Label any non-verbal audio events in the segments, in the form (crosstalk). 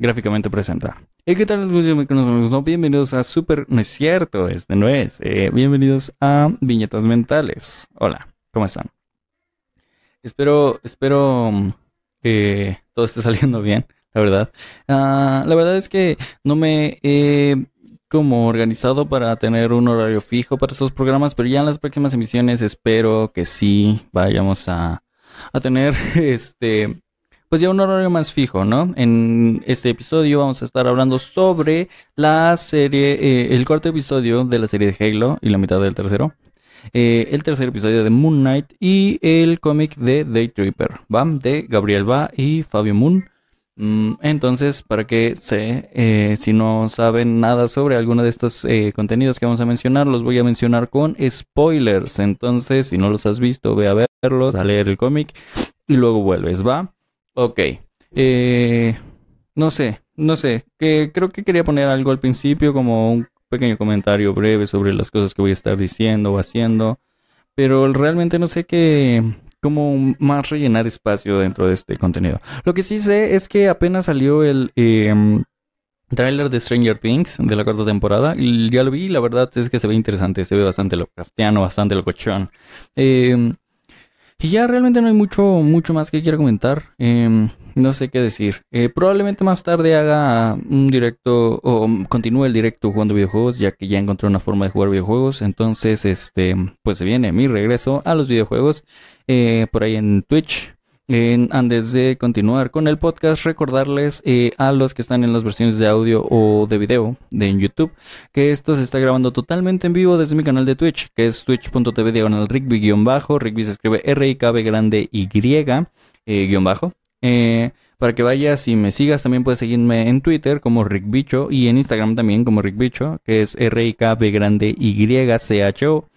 gráficamente presenta. ¿Y qué tal? Bienvenidos a Super... No es cierto, este no es. Eh, bienvenidos a Viñetas Mentales. Hola, ¿cómo están? Espero, espero que todo esté (laughs) saliendo bien, la verdad. Ah, la verdad es que no me he como organizado para tener un horario fijo para esos programas, pero ya en las próximas emisiones espero que sí vayamos a, a tener (laughs) este pues ya un horario más fijo, ¿no? En este episodio vamos a estar hablando sobre la serie, eh, el cuarto episodio de la serie de Halo y la mitad del tercero. Eh, el tercer episodio de Moon Knight y el cómic de Day Tripper, ¿va? De Gabriel Ba y Fabio Moon. Mm, entonces, para que se, eh, si no saben nada sobre alguno de estos contenidos que vamos a mencionar, los voy a mencionar con spoilers. Entonces, si no los has visto, ve a verlos, a leer el cómic y luego vuelves, ¿va? Ok. Eh, no sé, no sé. Que creo que quería poner algo al principio como un pequeño comentario breve sobre las cosas que voy a estar diciendo o haciendo. Pero realmente no sé qué, cómo más rellenar espacio dentro de este contenido. Lo que sí sé es que apenas salió el eh, trailer de Stranger Things de la cuarta temporada y ya lo vi. La verdad es que se ve interesante, se ve bastante Lovecraftiano, bastante locochón. Eh, y ya realmente no hay mucho, mucho más que quiera comentar. Em, no sé qué decir. Eh, probablemente más tarde haga un directo o continúe el directo jugando videojuegos, ya que ya encontré una forma de jugar videojuegos. Entonces, este, pues se viene mi regreso a los videojuegos eh, por ahí en Twitch antes de continuar con el podcast, recordarles eh, a los que están en las versiones de audio o de video de YouTube que esto se está grabando totalmente en vivo desde mi canal de Twitch, que es twitch.tv diagonal rigby-bajo. Rigby se escribe R-I-K-B grande Y eh, guion bajo. Eh, para que vayas y me sigas, también puedes seguirme en Twitter como Rick Bicho y en Instagram también como Rick Bicho, que es R-I-K-B grande Y-C-H-O.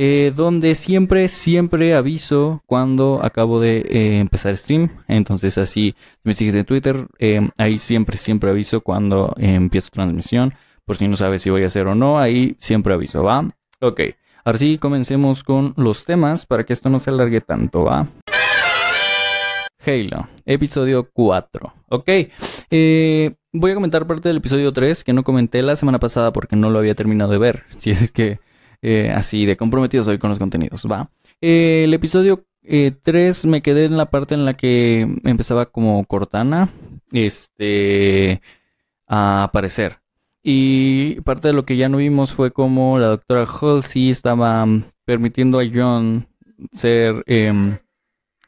Eh, donde siempre, siempre aviso cuando acabo de eh, empezar stream. Entonces así, me sigues en Twitter, eh, ahí siempre, siempre aviso cuando empiezo transmisión. Por si no sabes si voy a hacer o no, ahí siempre aviso, ¿va? Ok, ahora sí, comencemos con los temas para que esto no se alargue tanto, ¿va? Halo, episodio 4. Ok, voy a comentar parte del episodio 3 que no comenté la semana pasada porque no lo había terminado de ver. (laughs) Si es que eh, así de comprometido soy con los contenidos, ¿va? Eh, el episodio 3 eh, me quedé en la parte en la que empezaba como Cortana este, a aparecer. Y parte de lo que ya no vimos fue como la doctora Halsey estaba permitiendo a John em,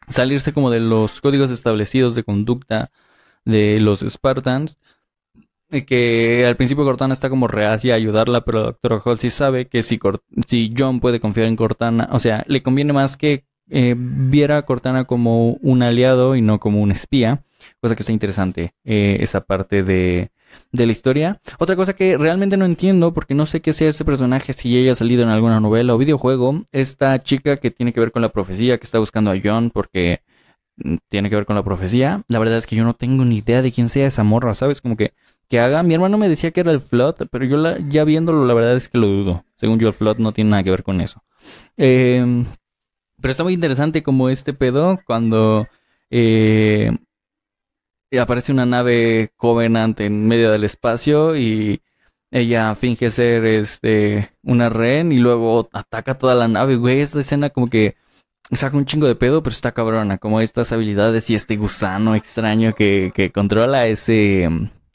salirse como de los códigos establecidos de conducta de los Spartans que al principio Cortana está como reacia a ayudarla, pero Doctor Halsey sabe que si, si John puede confiar en Cortana, o sea, le conviene más que eh, viera a Cortana como un aliado y no como un espía, cosa que está interesante, eh, esa parte de, de la historia. Otra cosa que realmente no entiendo, porque no sé qué sea este personaje, si ella ha salido en alguna novela o videojuego, esta chica que tiene que ver con la profecía, que está buscando a John porque mm, tiene que ver con la profecía. La verdad es que yo no tengo ni idea de quién sea esa morra, ¿sabes? Como que que haga. Mi hermano me decía que era el Flood, pero yo ya viéndolo, la verdad es que lo dudo. Según yo, el Flood no tiene nada que ver con eso. Em, pero está muy interesante como este pedo cuando eh, aparece una nave Covenant en medio del espacio y ella finge ser este una ren y luego ataca toda la nave, güey. Esta escena como que saca un chingo de pedo, pero está cabrona. Como estas habilidades y este gusano extraño que controla ese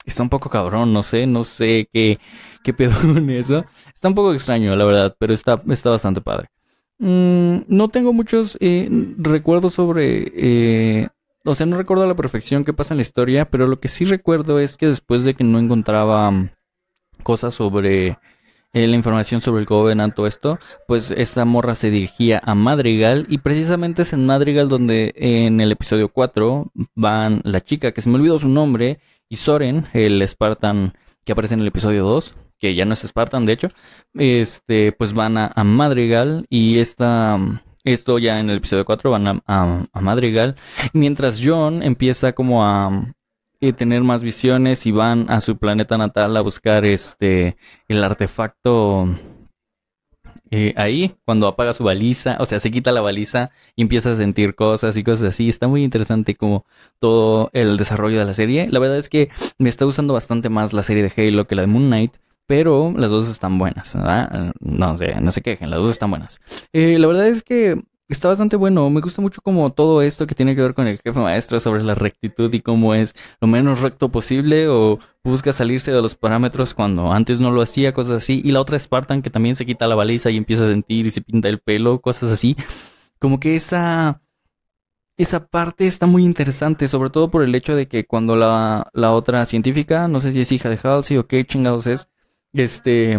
está un poco cabrón, no sé, no sé qué, qué pedo (laughs) con eso. Está un poco extraño, la verdad, pero está, está bastante padre. Mm, no tengo muchos eh, recuerdos sobre... Eh, o sea, no recuerdo a la perfección qué pasa en la historia, pero lo que sí recuerdo es que después de que no encontraba mm, cosas sobre eh, la información sobre el Covenant, todo esto, pues esta morra se dirigía a Madrigal y precisamente es en Madrigal donde en el episodio 4 van la chica, que se me olvidó su nombre, y Soren, el Spartan que aparece en el episodio 2, que ya no es Spartan de hecho, este, pues van a, Madrigal y esta, esto ya en el episodio 4 van a, Madrigal, mientras John empieza como a, eh, tener más visiones y van a su planeta natal a buscar este el artefacto eh, ahí, cuando apaga su baliza, o sea, se quita la baliza y empieza a sentir cosas y cosas así. Está muy interesante como todo el desarrollo de la serie. La verdad es que me está gustando bastante más la serie de Halo que la de Moon Knight. Pero las dos están buenas, ¿verdad? No sé, no se quejen, las dos están buenas. Eh, la verdad es que Está bastante bueno, me gusta mucho como todo esto que tiene que ver con el jefe maestro sobre la rectitud y cómo es lo menos recto posible o busca salirse de los parámetros cuando antes no lo hacía, cosas así. Y la otra Spartan que también se quita la baliza y empieza a sentir y se pinta el pelo, cosas así. Como que esa, esa parte está muy interesante, sobre todo por el hecho de que cuando la, la otra científica, no sé si es hija de Halsey o qué chingados es, este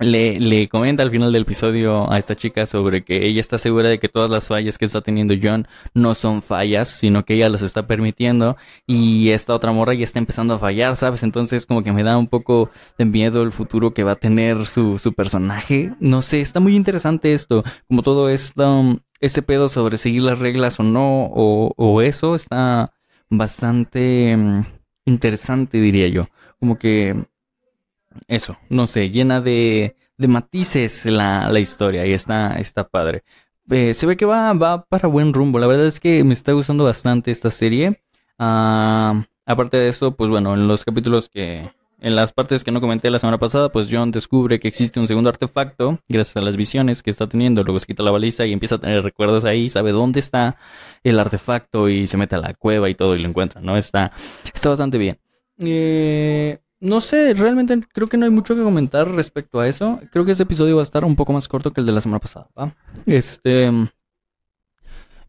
le, le comenta al final del episodio a esta chica sobre que ella está segura de que todas las fallas que está teniendo John no son fallas, sino que ella las está permitiendo y esta otra morra ya está empezando a fallar, ¿sabes? Entonces como que me da un poco de miedo el futuro que va a tener su, su personaje. No sé, está muy interesante esto, como todo esto, ese pedo sobre seguir las reglas o no, o, o eso está bastante mm, interesante, diría yo. Como que eso, no sé, llena de, de matices la, la, historia y está, está padre. Eh, se ve que va, va para buen rumbo. La verdad es que me está gustando bastante esta serie. Uh, aparte de eso, pues bueno, en los capítulos que... En las partes que no comenté la semana pasada, pues John descubre que existe un segundo artefacto gracias a las visiones que está teniendo. Luego se quita la baliza y empieza a tener recuerdos ahí, sabe dónde está el artefacto y se mete a la cueva y todo y lo encuentra, ¿no? Está, está bastante bien. Eh, no sé, realmente creo que no hay mucho que comentar respecto a eso. Creo que este episodio va a estar un poco más corto que el de la semana pasada, ¿va? Este.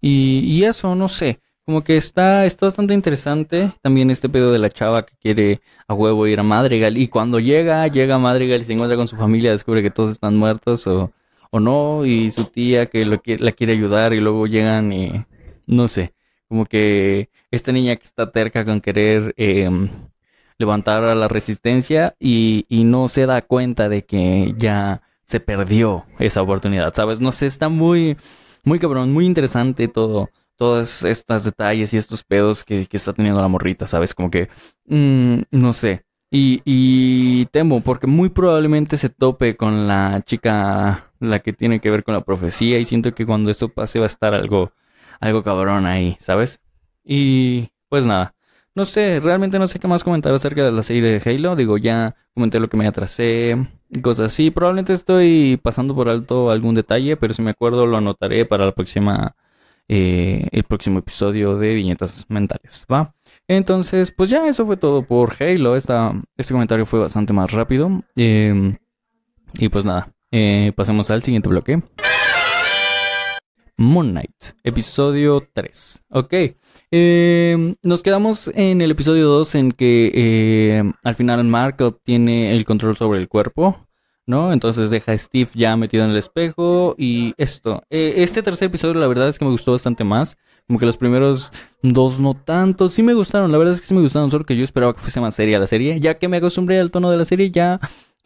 Y, y eso, no sé. Como que está, está bastante interesante. También este pedo de la chava que quiere a huevo ir a Madrigal. Y cuando llega, llega a Madrigal y se encuentra con su familia, descubre que todos están muertos o, o no. Y su tía que lo, la quiere ayudar y luego llegan y. No sé. Como que esta niña que está terca con querer. Eh, levantar a la resistencia y, y no se da cuenta de que ya se perdió esa oportunidad, ¿sabes? No sé, está muy, muy cabrón, muy interesante todo, todos estos detalles y estos pedos que, que está teniendo la morrita, ¿sabes? Como que, mmm, no sé. Y, y temo, porque muy probablemente se tope con la chica, la que tiene que ver con la profecía, y siento que cuando esto pase va a estar algo, algo cabrón ahí, ¿sabes? Y pues nada, no sé, realmente no sé qué más comentar acerca de la serie de Halo. Digo, ya comenté lo que me atrasé, cosas así. Probablemente estoy pasando por alto algún detalle, pero si me acuerdo lo anotaré para la próxima, eh, el próximo episodio de Viñetas Mentales, ¿va? Entonces, pues ya eso fue todo por Halo. Esta, este comentario fue bastante más rápido. Eh, y pues nada, eh, pasemos al siguiente bloque. Moon Knight, episodio 3. Ok. Eh, nos quedamos en el episodio 2 en que eh, al final Mark obtiene el control sobre el cuerpo, ¿no? Entonces deja a Steve ya metido en el espejo y esto. Eh, este tercer episodio la verdad es que me gustó bastante más. Como que los primeros dos no tanto. Sí me gustaron, la verdad es que sí me gustaron, solo que yo esperaba que fuese más seria la serie. Ya que me acostumbré al tono de la serie, ya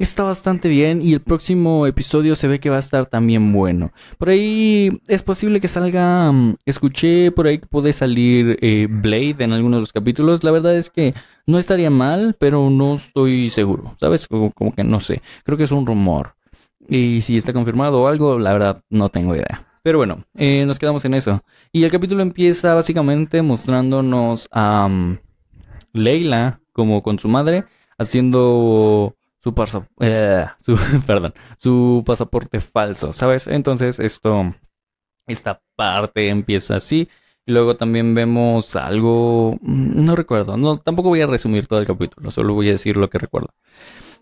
está bastante bien y el próximo episodio se ve que va a estar también bueno. Por ahí es posible que salga, mm, escuché por ahí que puede salir eh, Blade en algunos de los capítulos. La verdad es que no estaría mal, pero no estoy seguro, ¿sabes? Como, que no sé, creo que es un rumor. Y si está confirmado o algo, la verdad no tengo idea. Pero bueno, eh, nos quedamos en eso. Y el capítulo empieza básicamente mostrándonos a mm, Leila como con su madre haciendo su, eh, (laughs) su, pasaporte falso, ¿sabes? Entonces esto, esta parte empieza así. Luego también vemos algo, mm, no recuerdo, no, tampoco voy a resumir todo el capítulo, solo voy a decir lo que recuerdo.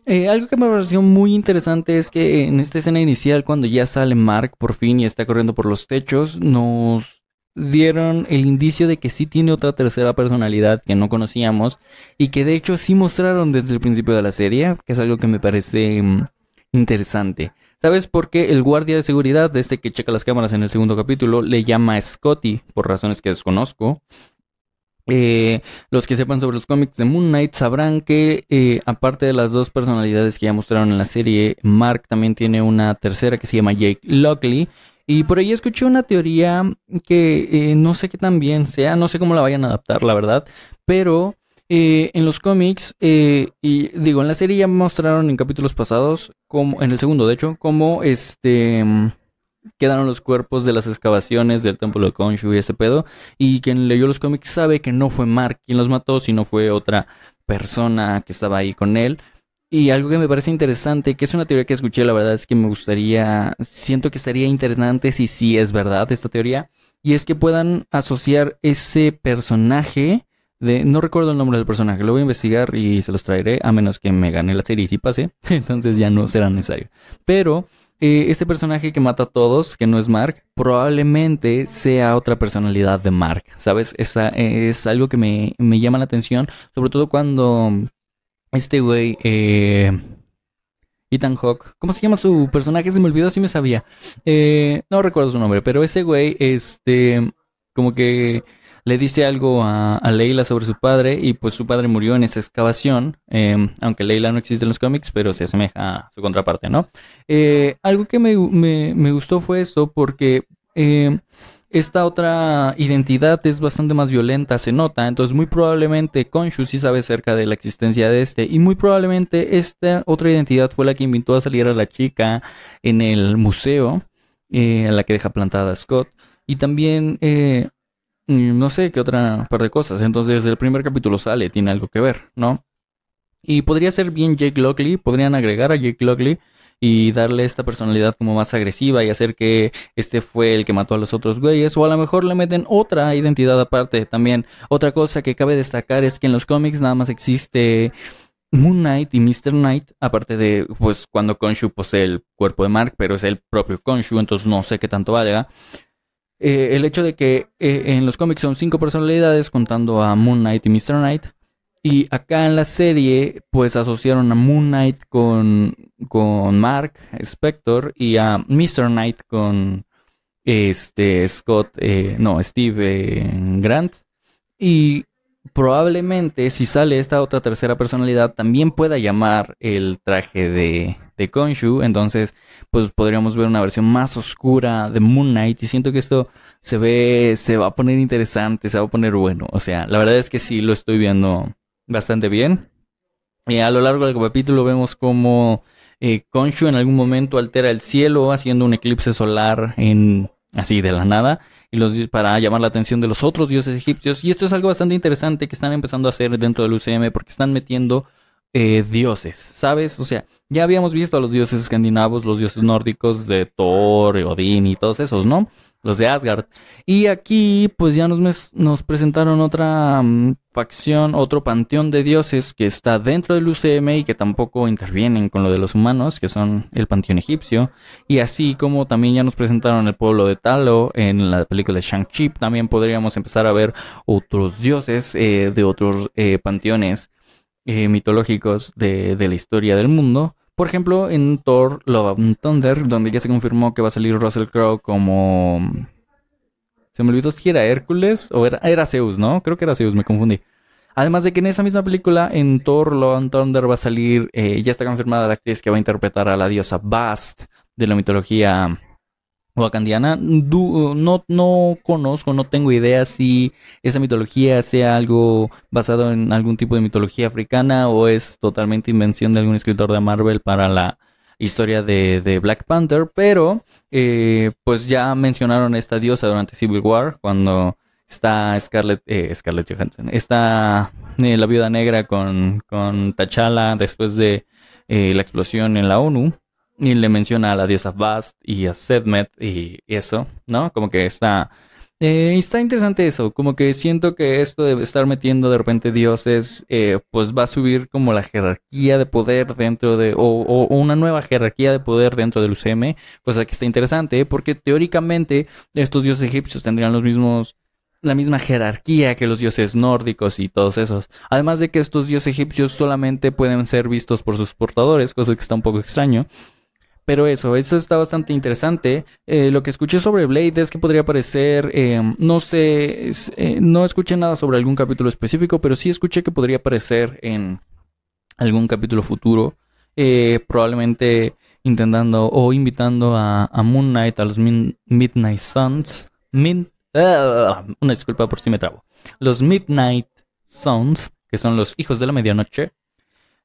Eh, algo que me pareció muy interesante es que en esta escena inicial, cuando ya sale Mark por fin y está corriendo por los techos, nos dieron el indicio de que sí tiene otra tercera personalidad que no conocíamos y que de hecho sí mostraron desde el principio de la serie, que es algo que me parece mm, interesante. ¿Sabes por qué el guardia de seguridad, este que checa las cámaras en el segundo capítulo, le llama Scotty por razones que desconozco? Eh, los que sepan sobre los cómics de Moon Knight sabrán que eh, aparte de las dos personalidades que ya mostraron en la serie, Mark también tiene una tercera que se llama Jake Lockley, y por ahí escuché una teoría que eh, no sé qué tan bien sea, no sé cómo la vayan a adaptar, la verdad, pero Eh, en los cómics, eh, y digo, en la serie ya mostraron en capítulos pasados, como, en el segundo de hecho, cómo este quedaron los cuerpos de las excavaciones del templo de Konshu y ese pedo. Y quien leyó los cómics sabe que no fue Mark quien los mató, sino fue otra persona que estaba ahí con él. Y algo que me parece interesante, que es una teoría que escuché, la verdad es que me gustaría, siento que estaría interesante si sí es verdad esta teoría, y es que puedan asociar ese personaje de, no recuerdo el nombre del personaje, lo voy a investigar y se los traeré, a menos que me gane la serie y si pase, (laughs) entonces ya no será necesario. Pero eh, este personaje que mata a todos, que no es Mark, probablemente sea otra personalidad de Mark, ¿sabes? Esa, es algo que me, me llama la atención, sobre todo cuando este güey, eh, Ethan Hawk, ¿cómo se llama su personaje? Se me olvidó, si me sabía. Eh, no recuerdo su nombre, pero ese güey, este, como que le dice algo a, Leila sobre su padre y pues su padre murió en esa excavación, em, aunque Leila no existe en los cómics, pero se asemeja a su contraparte, ¿no? Eh, algo que me, me, gustó fue esto porque em, esta otra identidad es bastante más violenta, se nota, entonces muy probablemente Konshu sí sabe acerca de la existencia de este y muy probablemente esta otra identidad fue la que invitó a salir a la chica en el museo, eh, a la que deja plantada Scott y también eh, no sé qué otra par de cosas. Entonces, el primer capítulo sale, tiene algo que ver, ¿no? Y podría ser bien Jake Lockley, podrían agregar a Jake Lockley y darle esta personalidad como más agresiva y hacer que este fue el que mató a los otros güeyes. O a lo mejor le meten otra identidad aparte también. Otra cosa que cabe destacar es que en los cómics nada más existe Moon Knight y Mr. Knight, aparte de pues cuando Konshu posee el cuerpo de Mark, pero es el propio Konshu, entonces no sé qué tanto valga. Eh, el hecho de que eh, en los cómics son cinco personalidades contando a Moon Knight y Mr. Knight. Y acá en la serie, pues asociaron a Moon Knight con, con Mark Spector y a Mr. Knight con este Scott, eh, no, Steve Grant. Y probablemente si sale esta otra tercera personalidad también pueda llamar el traje de, de Konshu. Entonces, pues podríamos ver una versión más oscura de Moon Knight. Y siento que esto se ve, se va a poner interesante, se va a poner bueno. O sea, la verdad es que sí lo estoy viendo bastante bien. Y a lo largo del capítulo vemos como eh, Konshu en algún momento altera el cielo haciendo un eclipse solar en así de la nada y los para llamar la atención de los otros dioses egipcios y esto es algo bastante interesante que están empezando a hacer dentro del UCM porque están metiendo eh, dioses, ¿sabes? O sea, ya habíamos visto a los dioses escandinavos, los dioses nórdicos de Thor, Odín y todos esos, ¿no? Los de Asgard. Y aquí, pues ya nos, nos presentaron otra mm, facción, otro panteón de dioses que está dentro del UCM y que tampoco intervienen con lo de los humanos, que son el panteón egipcio. Y así como también ya nos presentaron el pueblo de Talo en la película de Shang-Chi, también podríamos empezar a ver otros dioses eh, de otros eh, panteones eh, mitológicos de, de, la historia del mundo. Por ejemplo, en Thor Love and Thunder, donde ya se confirmó que va a salir Russell Crowe como... Se me olvidó si era Hércules o era, era Zeus, ¿no? Creo que era Zeus, me confundí. Además de que en esa misma película, en Thor Love and Thunder va a salir, eh, ya está confirmada la actriz que va a interpretar a la diosa Bast de la mitología wakandiana. no, no conozco, no tengo idea si esa mitología sea algo basado en algún tipo de mitología africana o es totalmente invención de algún escritor de Marvel para la historia de, Black Panther, pero eh, pues ya mencionaron esta diosa durante Civil War cuando está Scarlett, eh, Scarlett Johansson, está eh, la viuda negra con, con T'Challa después de la explosión en la ONU y le menciona a la diosa Bast y a Sedmet y eso, ¿no? Como que está... Eh, está interesante eso, como que siento que esto de estar metiendo de repente dioses, eh, pues va a subir como la jerarquía de poder dentro de, o, una nueva jerarquía de poder dentro del UCM, cosa que está interesante, porque teóricamente estos dioses egipcios tendrían los mismos, la misma jerarquía que los dioses nórdicos y todos esos. Además de que estos dioses egipcios solamente pueden ser vistos por sus portadores, cosa que está un poco extraño. Pero eso, eso está bastante interesante. Eh, lo que escuché sobre Blade es que podría parecer, em, no sé, eh, no escuché nada sobre algún capítulo específico, pero sí escuché que podría aparecer en algún capítulo futuro, eh, probablemente intentando o invitando a, Moon Knight, a los Midnight Suns. Ah, una disculpa por si me trabo. Los Midnight Suns que son los hijos de la medianoche,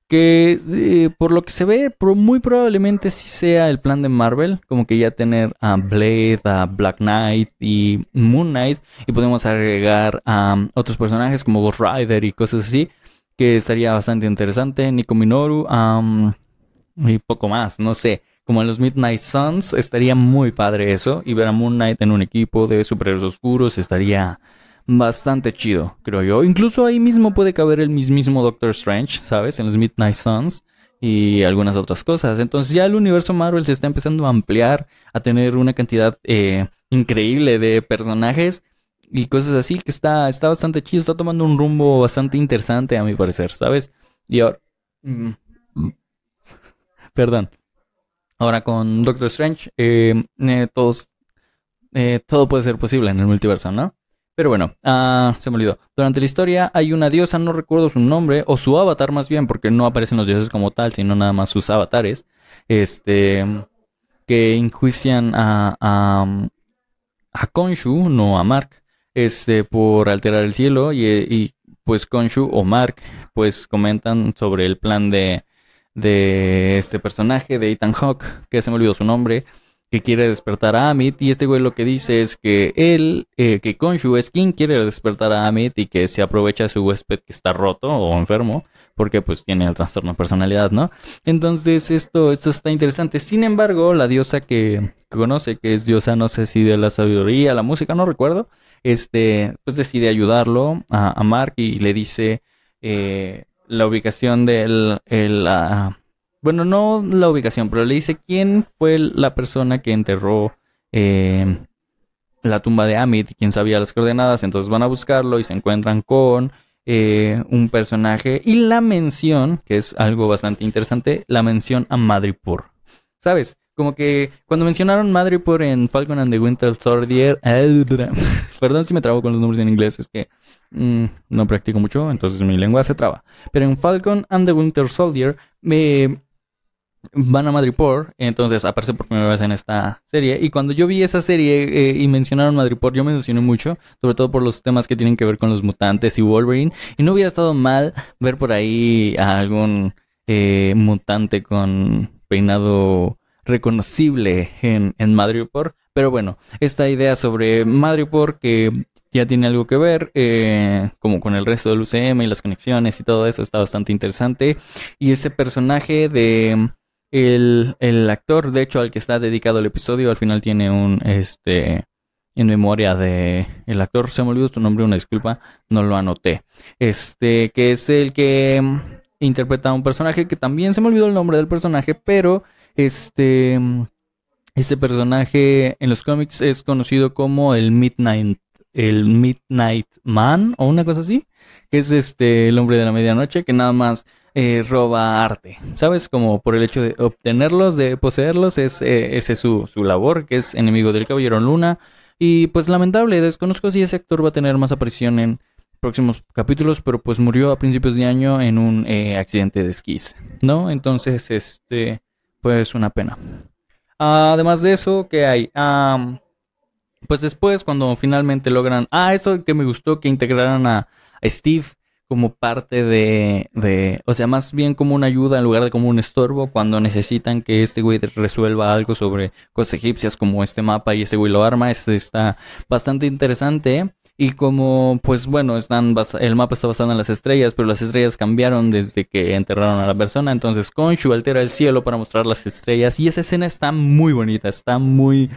que eh, por lo que se ve, muy probablemente sí sea el plan de Marvel, como que ya tener a Blade, a Black Knight y Moon Knight, y podemos agregar a otros personajes como Ghost Rider y cosas así, que estaría bastante interesante, Nico Minoru, y poco más, no sé. Como en los Midnight Suns, estaría muy padre eso, y ver a Moon Knight en un equipo de superhéroes oscuros estaría bastante chido, creo yo. Incluso ahí mismo puede caber el mismísimo Doctor Strange, ¿sabes? En los Midnight Suns y algunas otras cosas. Entonces ya el universo Marvel se está empezando a ampliar, a tener una cantidad eh, increíble de personajes y cosas así que está, está bastante chido, está tomando un rumbo bastante interesante a mi parecer, ¿sabes? Y ahora... Mm, perdón. Ahora con Doctor Strange, eh, eh, todos, todo puede ser posible en el multiverso, ¿no? Pero bueno, ah, se me olvidó. Durante la historia hay una diosa, no recuerdo su nombre, o su avatar más bien, porque no aparecen los dioses como tal, sino nada más sus avatares, este, que enjuician a, a, a Konshu, no a Mark, este, por alterar el cielo, y, y pues Konshu o Mark, pues comentan sobre el plan de, de este personaje, de Ethan Hawke, que se me olvidó su nombre, que quiere despertar a Amit y este güey lo que dice es que él, eh, que Konshu es quien quiere despertar a Amit y que se aprovecha su huésped que está roto o enfermo porque pues tiene el trastorno de personalidad, ¿no? Entonces esto, esto está interesante. Sin embargo, la diosa que, conoce, que es diosa, no sé si de la sabiduría, la música, no recuerdo, este, pues decide ayudarlo a, Mark y le dice eh, la ubicación del el, bueno, no la ubicación, pero le dice quién fue la persona que enterró eh, la tumba de Amit, quién sabía las coordenadas, entonces van a buscarlo y se encuentran con eh, un personaje y la mención, que es algo bastante interesante, la mención a Madripoor. ¿Sabes? Como que cuando mencionaron Madripoor en Falcon and the Winter Soldier, (laughs) perdón si me trabo con los nombres en inglés, es que mm, no practico mucho, entonces mi lengua se traba. Pero en Falcon and the Winter Soldier me van a Madripoor, entonces aparece por primera vez en esta serie. Y cuando yo vi esa serie eh, y mencionaron Madripoor, yo me emocioné mucho, sobre todo por los temas que tienen que ver con los mutantes y Wolverine. Y no hubiera estado mal ver por ahí a algún eh, mutante con peinado reconocible en, en Madripoor. Pero bueno, esta idea sobre Madripoor que ya tiene algo que ver, eh, como con el resto del UCM y las conexiones y todo eso, está bastante interesante. Y ese personaje de el, el, actor, de hecho, al que está dedicado el episodio, al final tiene un, este, en memoria de el actor, se me olvidó su nombre, una disculpa, no lo anoté. Este, que es el que interpreta a un personaje que también se me olvidó el nombre del personaje, pero este, este personaje en los cómics es conocido como el Midnight, el Midnight Man o una cosa así, que es este el hombre de la medianoche que nada más eh, roba arte, ¿sabes? Como por el hecho de obtenerlos, de poseerlos, es eh, ese es su, su labor, que es enemigo del Caballero Luna. Y pues lamentable, desconozco si ese actor va a tener más aparición en próximos capítulos, pero pues murió a principios de año en un eh, accidente de esquís, ¿no? Entonces, este, pues una pena. Además de eso, ¿qué hay? pues después, cuando finalmente logran... Ah, eso que me gustó, que integraran a Steve como parte de, de, o sea, más bien como una ayuda en lugar de como un estorbo cuando necesitan que este güey resuelva algo sobre cosas egipcias como este mapa y ese güey lo arma, este está bastante interesante. Y como, pues bueno, están el mapa está basado en las estrellas, pero las estrellas cambiaron desde que enterraron a la persona. Entonces Konshu altera el cielo para mostrar las estrellas. Y esa escena está muy bonita, está muy,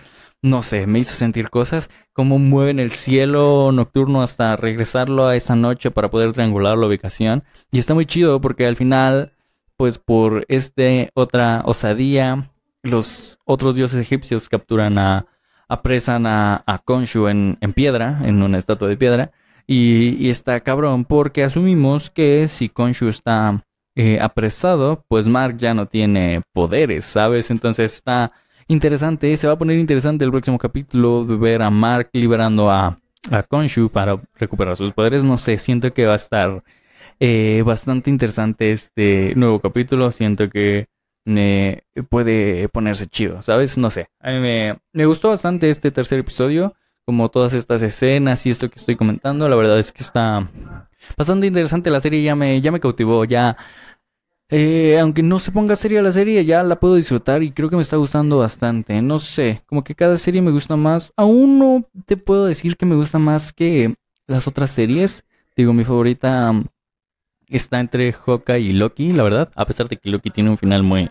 no sé, me hizo sentir cosas, cómo mueven el cielo nocturno hasta regresarlo a esa noche para poder triangular la ubicación. Y está muy chido porque al final, pues por este otra osadía, los otros dioses egipcios capturan a, apresan a, a Khonshu en, en, piedra, en una estatua de piedra. Y, y está cabrón porque asumimos que si Khonshu está eh, apresado, pues Mark ya no tiene poderes, ¿sabes? Entonces está interesante. Se va a poner interesante el próximo capítulo de ver a Mark liberando a, a Konshu para recuperar sus poderes. No sé, siento que va a estar eh, bastante interesante este nuevo capítulo. Siento que puede ponerse chido, ¿sabes? No sé. A mí me, me gustó bastante este tercer episodio. como todas estas escenas y esto que estoy comentando. La verdad es que está bastante interesante la serie, ya me, ya me cautivó, ya... Eh, aunque no se ponga seria la serie, ya la puedo disfrutar y creo que me está gustando bastante. No sé, como que cada serie me gusta más. Aún no te puedo decir que me gusta más que las otras series. Digo, mi favorita mm, está entre Hawkeye y Loki, la verdad. A pesar de que Loki tiene un final muy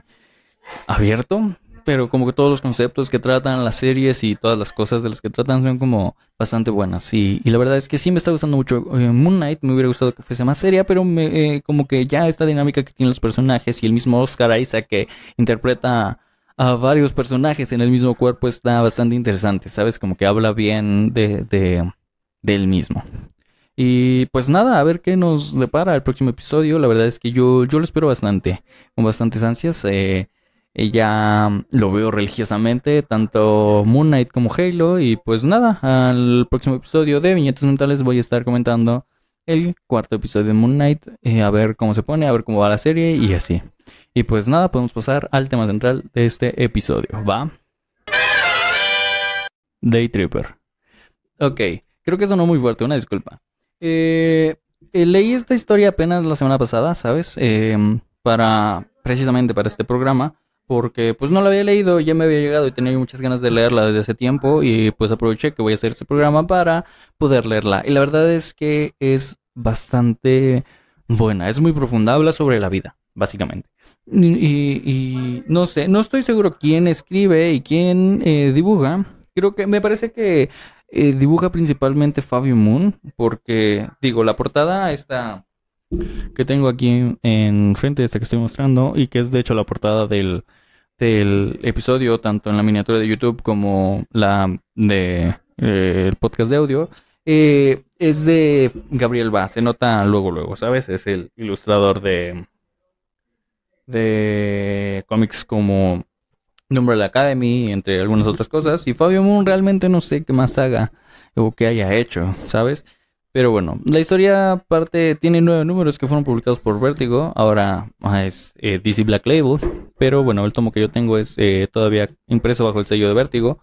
abierto pero como que todos los conceptos que tratan las series y todas las cosas de las que tratan son como bastante buenas. Y, y la verdad es que sí me está gustando mucho. Eh, Moon Knight me hubiera gustado que fuese más seria, pero me, eh, como que ya esta dinámica que tienen los personajes y el mismo Oscar Isaac que interpreta a varios personajes en el mismo cuerpo está bastante interesante, ¿sabes? Como que habla bien de, de, del mismo. Y pues nada, a ver qué nos depara el próximo episodio. La verdad es que yo, yo lo espero bastante, con bastantes ansias. Eh, ya lo veo religiosamente, tanto Moon Knight como Halo. Y pues nada, al próximo episodio de Viñetas Mentales voy a estar comentando el cuarto episodio de Moon Knight, eh, a ver cómo se pone, a ver cómo va la serie y así. Y pues nada, podemos pasar al tema central de este episodio, ¿va? Day Tripper. Ok, creo que sonó muy fuerte, una disculpa. Eh, eh, leí esta historia apenas la semana pasada, ¿sabes? para precisamente para este programa porque pues no la había leído, ya me había llegado y tenía muchas ganas de leerla desde hace tiempo y pues aproveché que voy a hacer este programa para poder leerla. Y la verdad es que es bastante buena, es muy profunda, habla sobre la vida, básicamente. Y, no sé, no estoy seguro quién escribe y quién eh, dibuja. Creo que me parece que eh, dibuja principalmente Fabio Moon, porque digo, la portada está que tengo aquí en frente, esta que estoy mostrando, y que es de hecho la portada del, del episodio, tanto en la miniatura de YouTube como la de eh, el podcast de audio, eh, es de Gabriel Ba, se nota luego, luego, ¿sabes? Es el ilustrador de, de cómics como Number Academy, entre algunas otras cosas, y Fabio Moon realmente no sé qué más haga o qué haya hecho, ¿sabes? Pero bueno, la historia parte tiene nueve números que fueron publicados por Vertigo. Ahora ah, es eh, DC Black Label. Pero bueno, el tomo que yo tengo es eh, todavía impreso bajo el sello de Vertigo.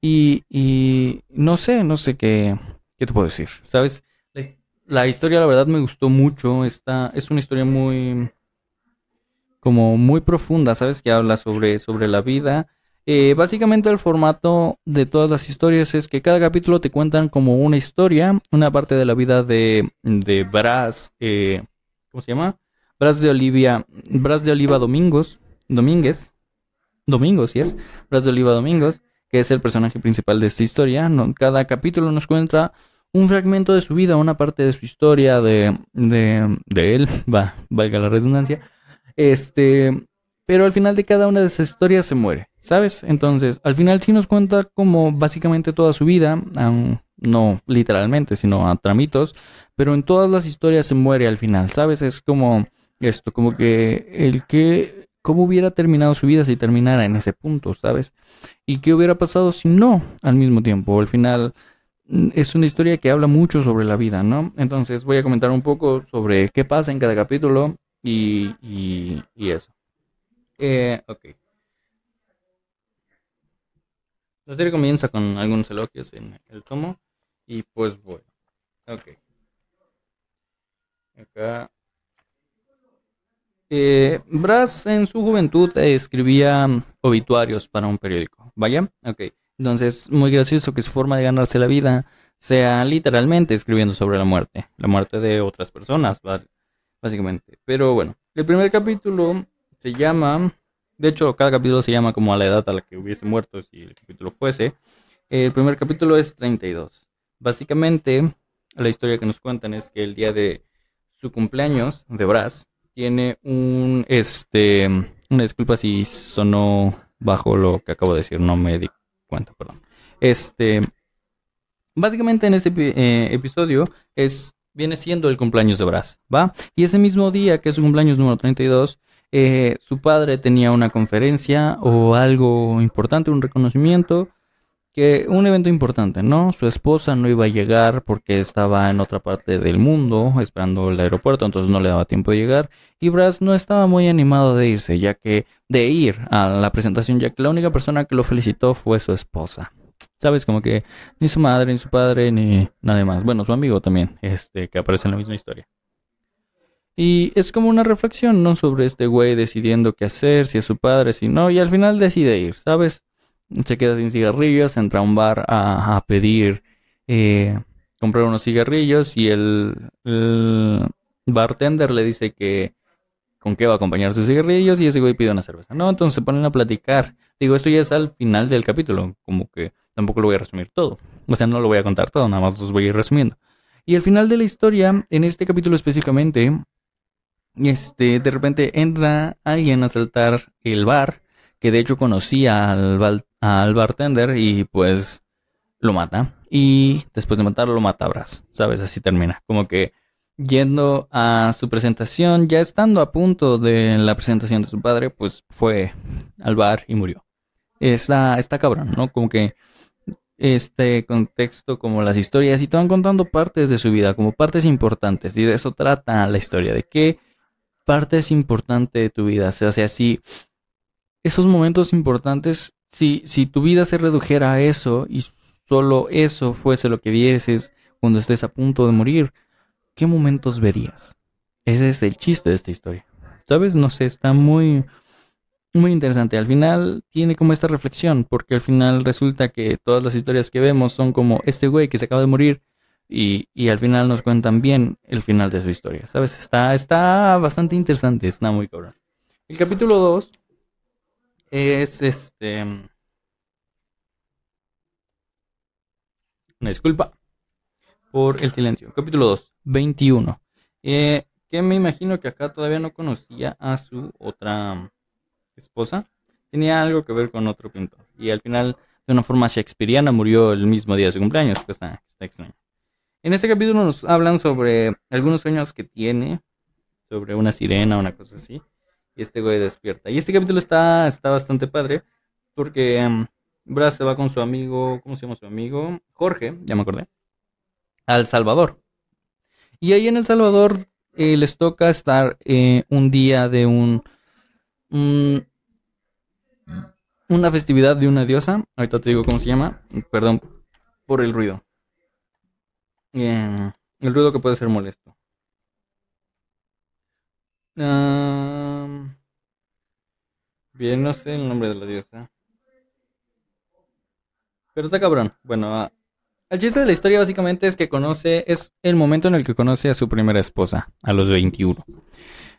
Y, no sé, no sé qué, qué te puedo decir. ¿Sabes? La, historia, la verdad, me gustó mucho. Está, es una historia muy. como muy profunda, ¿sabes? Que habla sobre, sobre la vida eh, básicamente el formato de todas las historias es que cada capítulo te cuentan como una historia, una parte de la vida de, de Bras, eh, ¿cómo se llama? Bras de Olivia, Bras de Oliva Domingos, Domínguez, Domingos, sí es, Bras de Oliva Domingos, que es el personaje principal de esta historia. cada capítulo nos cuenta un fragmento de su vida, una parte de su historia, de, de, de él, (laughs) va, valga la redundancia. Este, pero al final de cada una de esas historias se muere. ¿Sabes? Entonces, al final sí nos cuenta como básicamente toda su vida, no literalmente, sino a tramitos, pero en todas las historias se muere al final, ¿sabes? Es como esto, como que el que, cómo hubiera terminado su vida si terminara en ese punto, ¿sabes? Y qué hubiera pasado si no al mismo tiempo. Al final mm, es una historia que habla mucho sobre la vida, ¿no? Entonces voy a comentar un poco sobre qué pasa en cada capítulo y, y, y eso. Eh, ok. La serie comienza con algunos elogios en el tomo. Y pues bueno. Ok. Acá. Eh, Brass en su juventud escribía obituarios para un periódico. Vaya. Ok. Entonces, muy gracioso que su forma de ganarse la vida sea literalmente escribiendo sobre la muerte. La muerte de otras personas, básicamente. Pero bueno, el primer capítulo se llama de hecho, cada capítulo se llama como a la edad a la que hubiese muerto si el capítulo fuese. El primer capítulo es 32. Básicamente, la historia que nos cuentan es que el día de su cumpleaños de Brass tiene un este una disculpa si sonó bajo lo que acabo de decir, no me di cuenta, perdón. Este básicamente en este episodio es viene siendo el cumpleaños de Brass, ¿va? Y ese mismo día que es su cumpleaños número 32 eh, su padre tenía una conferencia o algo importante, un reconocimiento, que un evento importante, ¿no? Su esposa no iba a llegar porque estaba en otra parte del mundo esperando el aeropuerto, entonces no le daba tiempo de llegar y Brass no estaba muy animado de irse, ya que de ir a la presentación, ya que la única persona que lo felicitó fue su esposa. ¿Sabes? Como que ni su madre, ni su padre, ni nada más. Bueno, su amigo también, este, que aparece en la misma historia. Y es como una reflexión, ¿no? Sobre este güey decidiendo qué hacer, si es su padre, si no, y al final decide ir, ¿sabes? Se queda sin cigarrillos, entra a un bar a, pedir, eh, comprar unos cigarrillos y el, el bartender le dice que con qué va a acompañar sus cigarrillos y ese güey pide una cerveza, ¿no? Entonces se ponen a platicar. Digo, esto ya es al final del capítulo, como que tampoco lo voy a resumir todo. O sea, no lo voy a contar todo, nada más los voy a ir resumiendo. Y al final de la historia, en este capítulo específicamente, este, de repente entra alguien a saltar el bar, que de hecho conocía al, al bartender y pues lo mata. Y después de matarlo, lo mata a ¿sabes? Así termina. Como que yendo a su presentación, ya estando a punto de la presentación de su padre, pues fue al bar y murió. Está, está cabrón, ¿no? Como que este contexto, como las historias, y te van contando partes de su vida, como partes importantes, y de eso trata la historia, de qué parte es importante de tu vida. O sea, si esos momentos importantes, si, si tu vida se redujera a eso y solo eso fuese lo que vieses cuando estés a punto de morir, ¿qué momentos verías? Ese es el chiste de esta historia. ¿Sabes? No sé, está muy, muy interesante. Al final tiene como esta reflexión, porque al final resulta que todas las historias que vemos son como este güey que se acaba de morir y, y al final nos cuentan bien el final de su historia. ¿Sabes? Está, está bastante interesante, está muy cabrón. El capítulo 2 es este... Una disculpa por el silencio. Capítulo 2, 21. Eh, que me imagino que acá todavía no conocía a su otra esposa. Tenía algo que ver con otro pintor. Y al final, de una forma shakespeariana, murió el mismo día de su cumpleaños. Que está, extraño. En este capítulo nos hablan sobre algunos sueños que tiene. Sobre una sirena, una cosa así. Y este güey despierta. Y este capítulo está, está bastante padre. Porque um, Brass se va con su amigo. ¿Cómo se llama su amigo? Jorge, ya me acordé al Salvador. Y ahí en El Salvador eh, les toca estar eh, un día de un, una festividad de una diosa. Ahorita te digo cómo se llama. Perdón por el ruido. El ruido que puede ser molesto. bien, no sé el nombre de la diosa. Pero está cabrón. Bueno, ah, el chiste de la historia básicamente es que conoce, es el momento en el que conoce a su primera esposa, a los 21.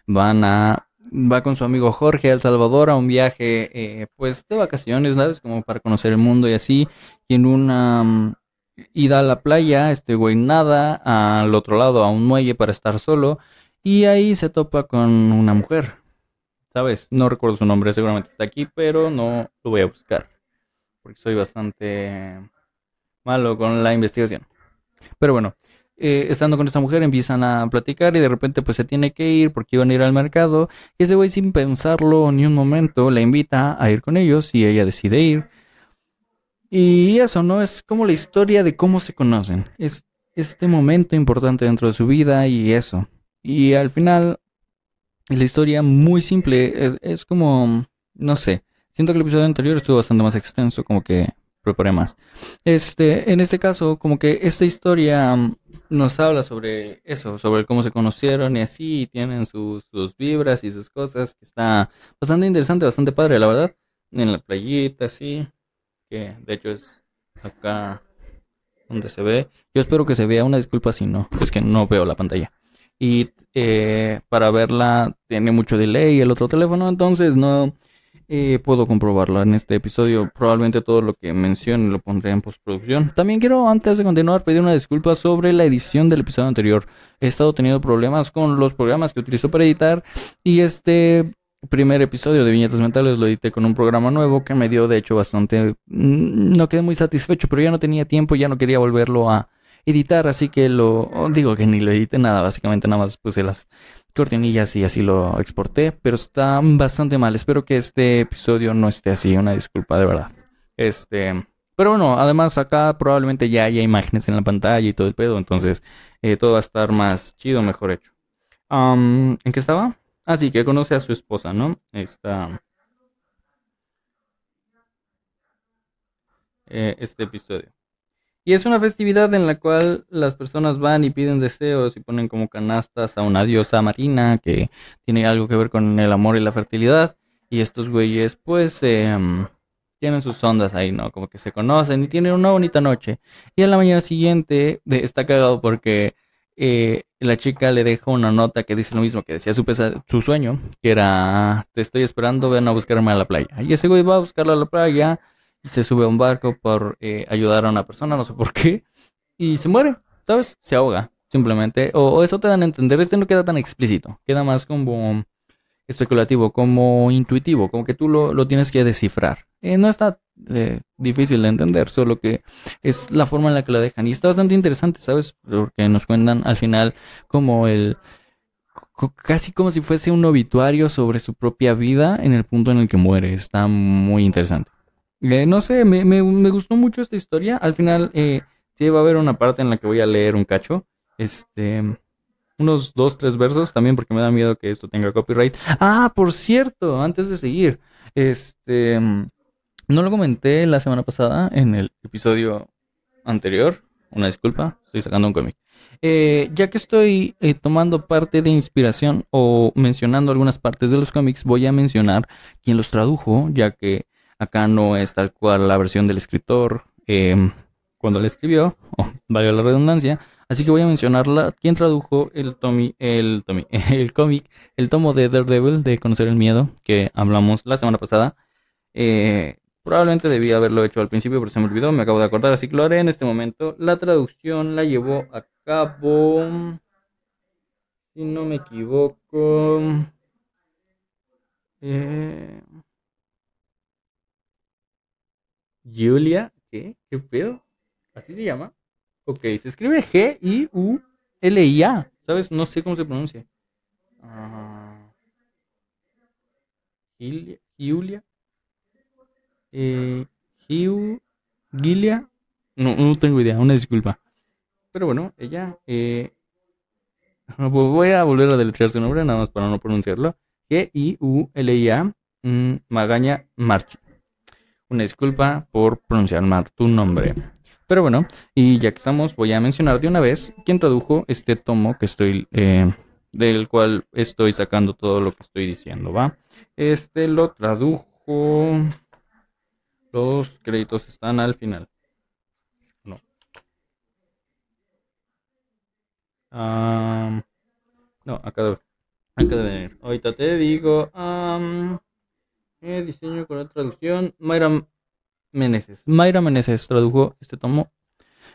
Van a, va con su amigo Jorge a El Salvador a un viaje, eh, pues de vacaciones, ¿sabes? Como para conocer el mundo y así. Y en una ida a la playa, este güey nada, al otro lado a un muelle para estar solo. Y ahí se topa con una mujer, ¿sabes? No recuerdo su nombre, seguramente está aquí, pero no lo voy a buscar. Porque soy bastante malo con la investigación. Pero bueno, eh, estando con esta mujer empiezan a platicar y de repente pues se tiene que ir porque iban a ir al mercado y ese güey sin pensarlo ni un momento la invita a ir con ellos y ella decide ir. Y eso, ¿no? Es como la historia de cómo se conocen. Es este momento importante dentro de su vida y eso. Y al final, la historia muy simple. Es, como, no sé. Siento que el episodio anterior estuvo bastante más extenso, como que preparé más. Este, en este caso, como que esta historia mm, nos habla sobre eso, sobre cómo se conocieron y así, tienen sus, sus vibras y sus cosas, está bastante interesante, bastante padre, la verdad. En la playita, así, que de hecho es acá donde se ve. Yo espero que se vea, una disculpa si no, es que no veo la pantalla. Y eh, para verla tiene mucho delay el otro teléfono, entonces no eh, puedo comprobarlo en este episodio. Probablemente todo lo que mencione lo pondré en postproducción. También quiero, antes de continuar, pedir una disculpa sobre la edición del episodio anterior. He estado teniendo problemas con los programas que utilizo para editar. Y este primer episodio de Viñetas Mentales lo edité con un programa nuevo que me dio, de hecho, bastante... Mm, no quedé muy satisfecho, pero ya no tenía tiempo, ya no quería volverlo a editar, así que lo digo que ni lo edité nada, básicamente nada más puse las cortinillas y así lo exporté, pero está bastante mal. Espero que este episodio no esté así, una disculpa de verdad. Este, pero bueno, además acá probablemente ya haya imágenes en la pantalla y todo el pedo, entonces eh, todo va a estar más chido, mejor hecho. ¿En qué estaba? Así ah, que conoce a su esposa, ¿no? Está eh, este episodio. Y es una festividad en la cual las personas van y piden deseos y ponen como canastas a una diosa marina que tiene algo que ver con el amor y la fertilidad. Y estos güeyes pues em, tienen sus ondas ahí, ¿no? Como que se conocen y tienen una bonita noche. Y a la mañana siguiente está cagado porque eh, la chica le deja una nota que dice lo mismo que decía su, su sueño, que era, te estoy esperando, ven a buscarme a la playa. Y ese güey va a buscarla a la playa y se sube a un barco por eh, ayudar a una persona, no sé por qué, y se muere, ¿sabes? Se ahoga, simplemente. O, eso te dan a entender, este no queda tan explícito, queda más como especulativo, como intuitivo, como que tú lo, tienes que descifrar. Eh, no está eh, difícil de entender, solo que es la forma en la que la dejan. Y está bastante interesante, ¿sabes? Porque nos cuentan al final como el casi como si fuese un obituario sobre su propia vida en el punto en el que muere. Está muy interesante. Eh, no sé, me, me, me, gustó mucho esta historia. Al final, eh, sí va a haber una parte en la que voy a leer un cacho. Este, unos dos, tres versos también porque me da miedo que esto tenga copyright. Ah, por cierto, antes de seguir, este, no lo comenté la semana pasada en el episodio anterior. Una disculpa, estoy sacando un cómic. Eh, ya que estoy eh, tomando parte de inspiración o mencionando algunas partes de los cómics, voy a mencionar quién los tradujo, ya que Acá no es tal cual la versión del escritor em, cuando la escribió, (laughs) valga la redundancia. Así que voy a mencionarla. ¿Quién tradujo el Tommy, el Tommy, (laughs) el cómic, el tomo de Daredevil de Conocer el Miedo que hablamos la semana pasada? Eh, probablemente debía haberlo hecho al principio, pero se me olvidó, me acabo de acordar, así que lo haré en este momento. La traducción la llevó a cabo, si no me equivoco, eh, Julia, ¿qué? ¿Qué pedo? ¿Así se llama? Ok, se escribe G-I-U-L-I-A. ¿Sabes? No sé cómo se pronuncia. Uh, Julia. Eh, Gilia. No, no tengo idea, una disculpa. Pero bueno, ella. Eh, voy a volver a deletrear su nombre, nada más para no pronunciarlo. G-I-U-L-I-A. Mm, Magaña Marchi. Una disculpa por pronunciar mal tu nombre. Pero bueno, y ya que estamos, voy a mencionar de una vez quién tradujo este tomo que estoy, eh, del cual estoy sacando todo lo que estoy diciendo, ¿va? Este lo tradujo. Los créditos están al final. No. no, acá debe, acá debe venir. Ahorita te digo. Eh, diseño con la traducción. Mayra Meneses. Mayra Meneses tradujo este tomo.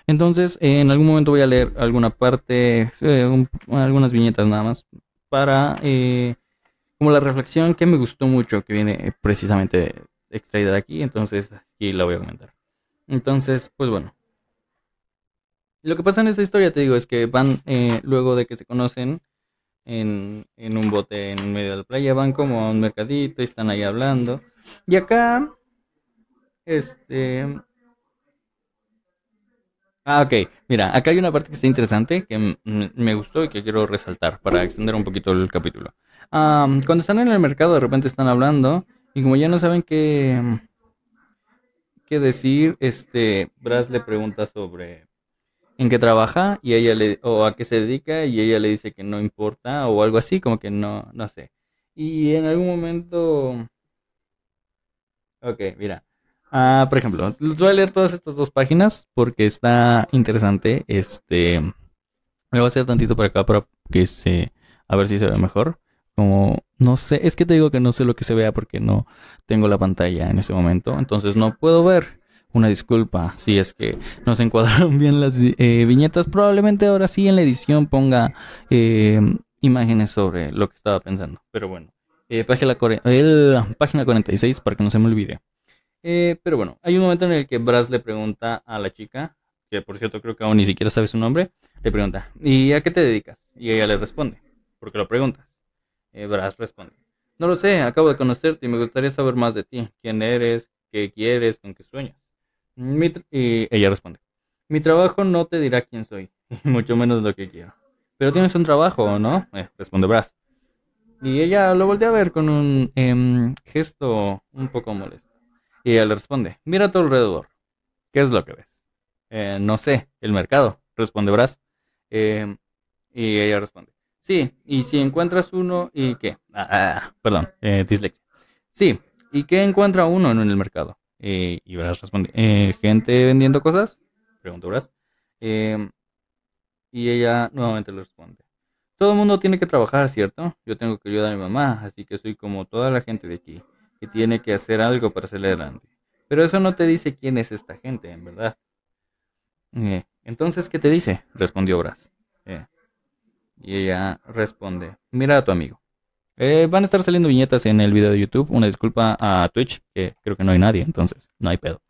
Entonces, eh, en algún momento voy a leer alguna parte, eh, algunas viñetas nada más, para como la reflexión que me gustó mucho, que viene precisamente extraída de aquí. Entonces, aquí la voy a comentar. Entonces, pues bueno. Lo que pasa en esta historia, te digo, es que van luego de que se conocen en, un bote en medio de la playa, van como a un mercadito y están ahí hablando. Y acá, este... Ah, ok. Mira, acá hay una parte que está interesante, que me gustó y que quiero resaltar para extender un poquito el capítulo. cuando están en el mercado, de repente están hablando y como ya no saben qué, qué decir, este, Brass le pregunta sobre en qué trabaja y ella le o a qué se dedica y ella le dice que no importa o algo así, como que no no sé. Y en algún momento Ok, mira. Ah, por ejemplo, les voy a leer todas estas dos páginas porque está interesante. Este me voy a hacer tantito para acá para que se a ver si se ve mejor. Como no sé, es que te digo que no sé lo que se vea porque no tengo la pantalla en ese momento, entonces no puedo ver una disculpa si es que no se encuadraron (laughs) bien las eh, viñetas. Probablemente ahora sí en la edición ponga eh, imágenes sobre lo que estaba pensando. Pero bueno, eh, página, página 46 para que no se me olvide. Pero bueno, hay un momento en el que Brass le pregunta a la chica, que por cierto creo que aún ni siquiera sabe su nombre, le pregunta, ¿y a qué te dedicas? Y ella le responde, porque lo preguntas. Brass responde, no lo sé, acabo de conocerte y me gustaría saber más de ti, quién eres, qué quieres, con qué sueñas y ella responde, mi trabajo no te dirá quién soy, (laughs) mucho menos lo que quiero. Pero tienes un trabajo, ¿no? Eh, responde Brass. Y ella lo voltea a ver con un em, gesto un poco molesto. Y le responde, mira a tu alrededor. ¿qué es lo que ves? "Eh, no sé, el mercado, responde Brass. Eh, y ella responde, sí, y si encuentras uno, ¿y qué? Ah, ah, perdón, eh, dislexia. Sí, ¿y qué encuentra uno en el mercado? Y Brass responde, "Eh, ¿gente vendiendo cosas? Preguntó Brass. Eh, y ella nuevamente le responde, todo el mundo tiene que trabajar, ¿cierto? Yo tengo que ayudar a mi mamá, así que soy como toda la gente de aquí, que tiene que hacer algo para salir adelante. Pero eso no te dice quién es esta gente, en verdad. Eh, Entonces, ¿qué te dice? Respondió Brass. Eh, y ella responde, mira a tu amigo. Eh, van a estar saliendo viñetas en el video de YouTube. Una disculpa a Twitch, que creo que no hay nadie, entonces no hay pedo.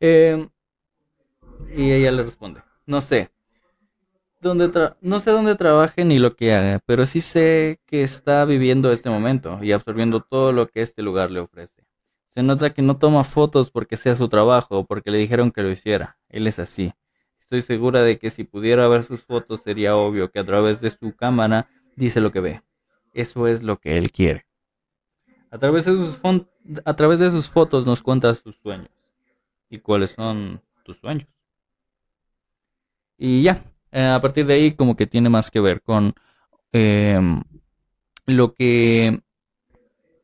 Eh, y ella le responde, no sé. No sé dónde trabaje ni lo que haga, pero sí sé que está viviendo este momento y absorbiendo todo lo que este lugar le ofrece. Se nota que no toma fotos porque sea su trabajo o porque le dijeron que lo hiciera. Él es así. Estoy segura de que si pudiera ver sus fotos sería obvio que a través de su cámara dice lo que ve. Eso es lo que él quiere. A través de sus, a través de sus fotos nos cuenta sus sueños. ¿Y cuáles son tus sueños? Y ya, eh, a partir de ahí como que tiene más que ver con em, lo que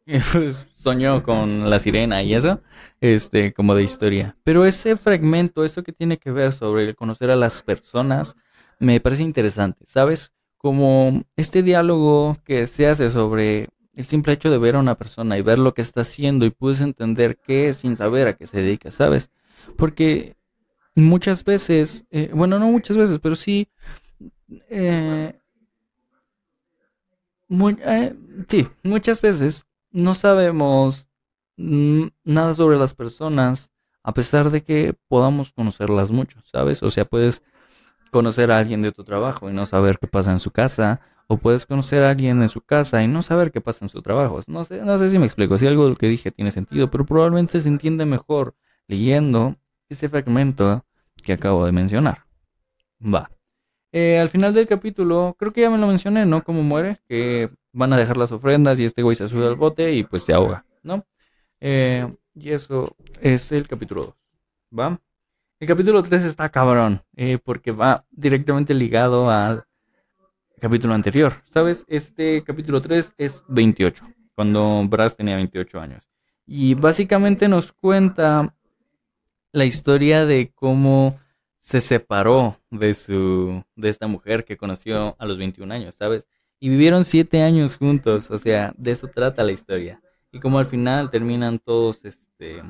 (laughs) pues, soñó con la sirena y eso, este, como de historia. Pero ese fragmento, eso que tiene que ver sobre el conocer a las personas, me parece interesante, ¿sabes? Como este diálogo que se hace sobre el simple hecho de ver a una persona y ver lo que está haciendo y puedes entender qué es sin saber a qué se dedica, ¿sabes? Porque muchas veces, eh, bueno, no muchas veces, pero sí, eh, eh, sí, muchas veces no sabemos nada sobre las personas a pesar de que podamos conocerlas mucho, ¿sabes? O sea, puedes conocer a alguien de tu trabajo y no saber qué pasa en su casa, o puedes conocer a alguien en su casa y no saber qué pasa en su trabajo. No sé, no sé si me explico, si algo lo que dije tiene sentido, pero probablemente se entiende mejor leyendo ese fragmento que acabo de mencionar. Va. Eh, al final del capítulo, creo que ya me lo mencioné, ¿no? Cómo muere, que van a dejar las ofrendas y este güey se sube al bote y pues se ahoga, ¿no? Eh, y eso es el capítulo 2, ¿va? El capítulo 3 está cabrón, eh, porque va directamente ligado al capítulo anterior, ¿sabes? Este capítulo 3 es 28, cuando Brass tenía 28 años. Y básicamente nos cuenta la historia de cómo se separó de su de esta mujer que conoció a los 21 años, ¿sabes? Y vivieron 7 años juntos, o sea, de eso trata la historia. Y como al final terminan todos este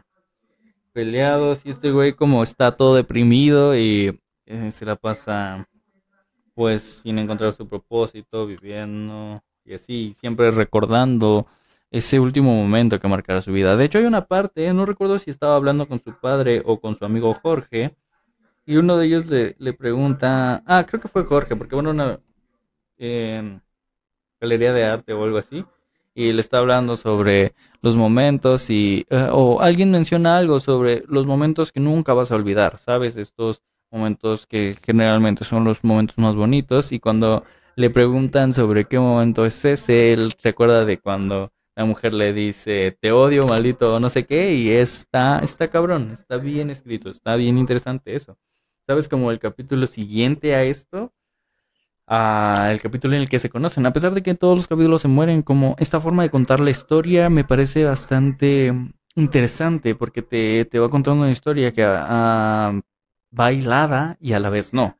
peleados y este güey como está todo deprimido y eh, se la pasa pues sin encontrar su propósito, viviendo y así, siempre recordando ese último momento que marcará su vida. De hecho, hay una parte, no recuerdo si estaba hablando con su padre o con su amigo Jorge, y uno de ellos le, le pregunta, ah, creo que fue Jorge, porque bueno, una eh, galería de arte o algo así, y le está hablando sobre los momentos y, eh, o alguien menciona algo sobre los momentos que nunca vas a olvidar, ¿sabes? Estos momentos que generalmente son los momentos más bonitos y cuando le preguntan sobre qué momento es ese, él recuerda de cuando la mujer le dice, te odio, maldito, no sé qué, y está, está cabrón, está bien escrito, está bien interesante eso. ¿Sabes? Como el capítulo siguiente a esto, a el capítulo en el que se conocen, a pesar de que todos los capítulos se mueren, como esta forma de contar la historia me parece bastante interesante, porque te, te va contando una historia que ah, va hilada y a la vez no.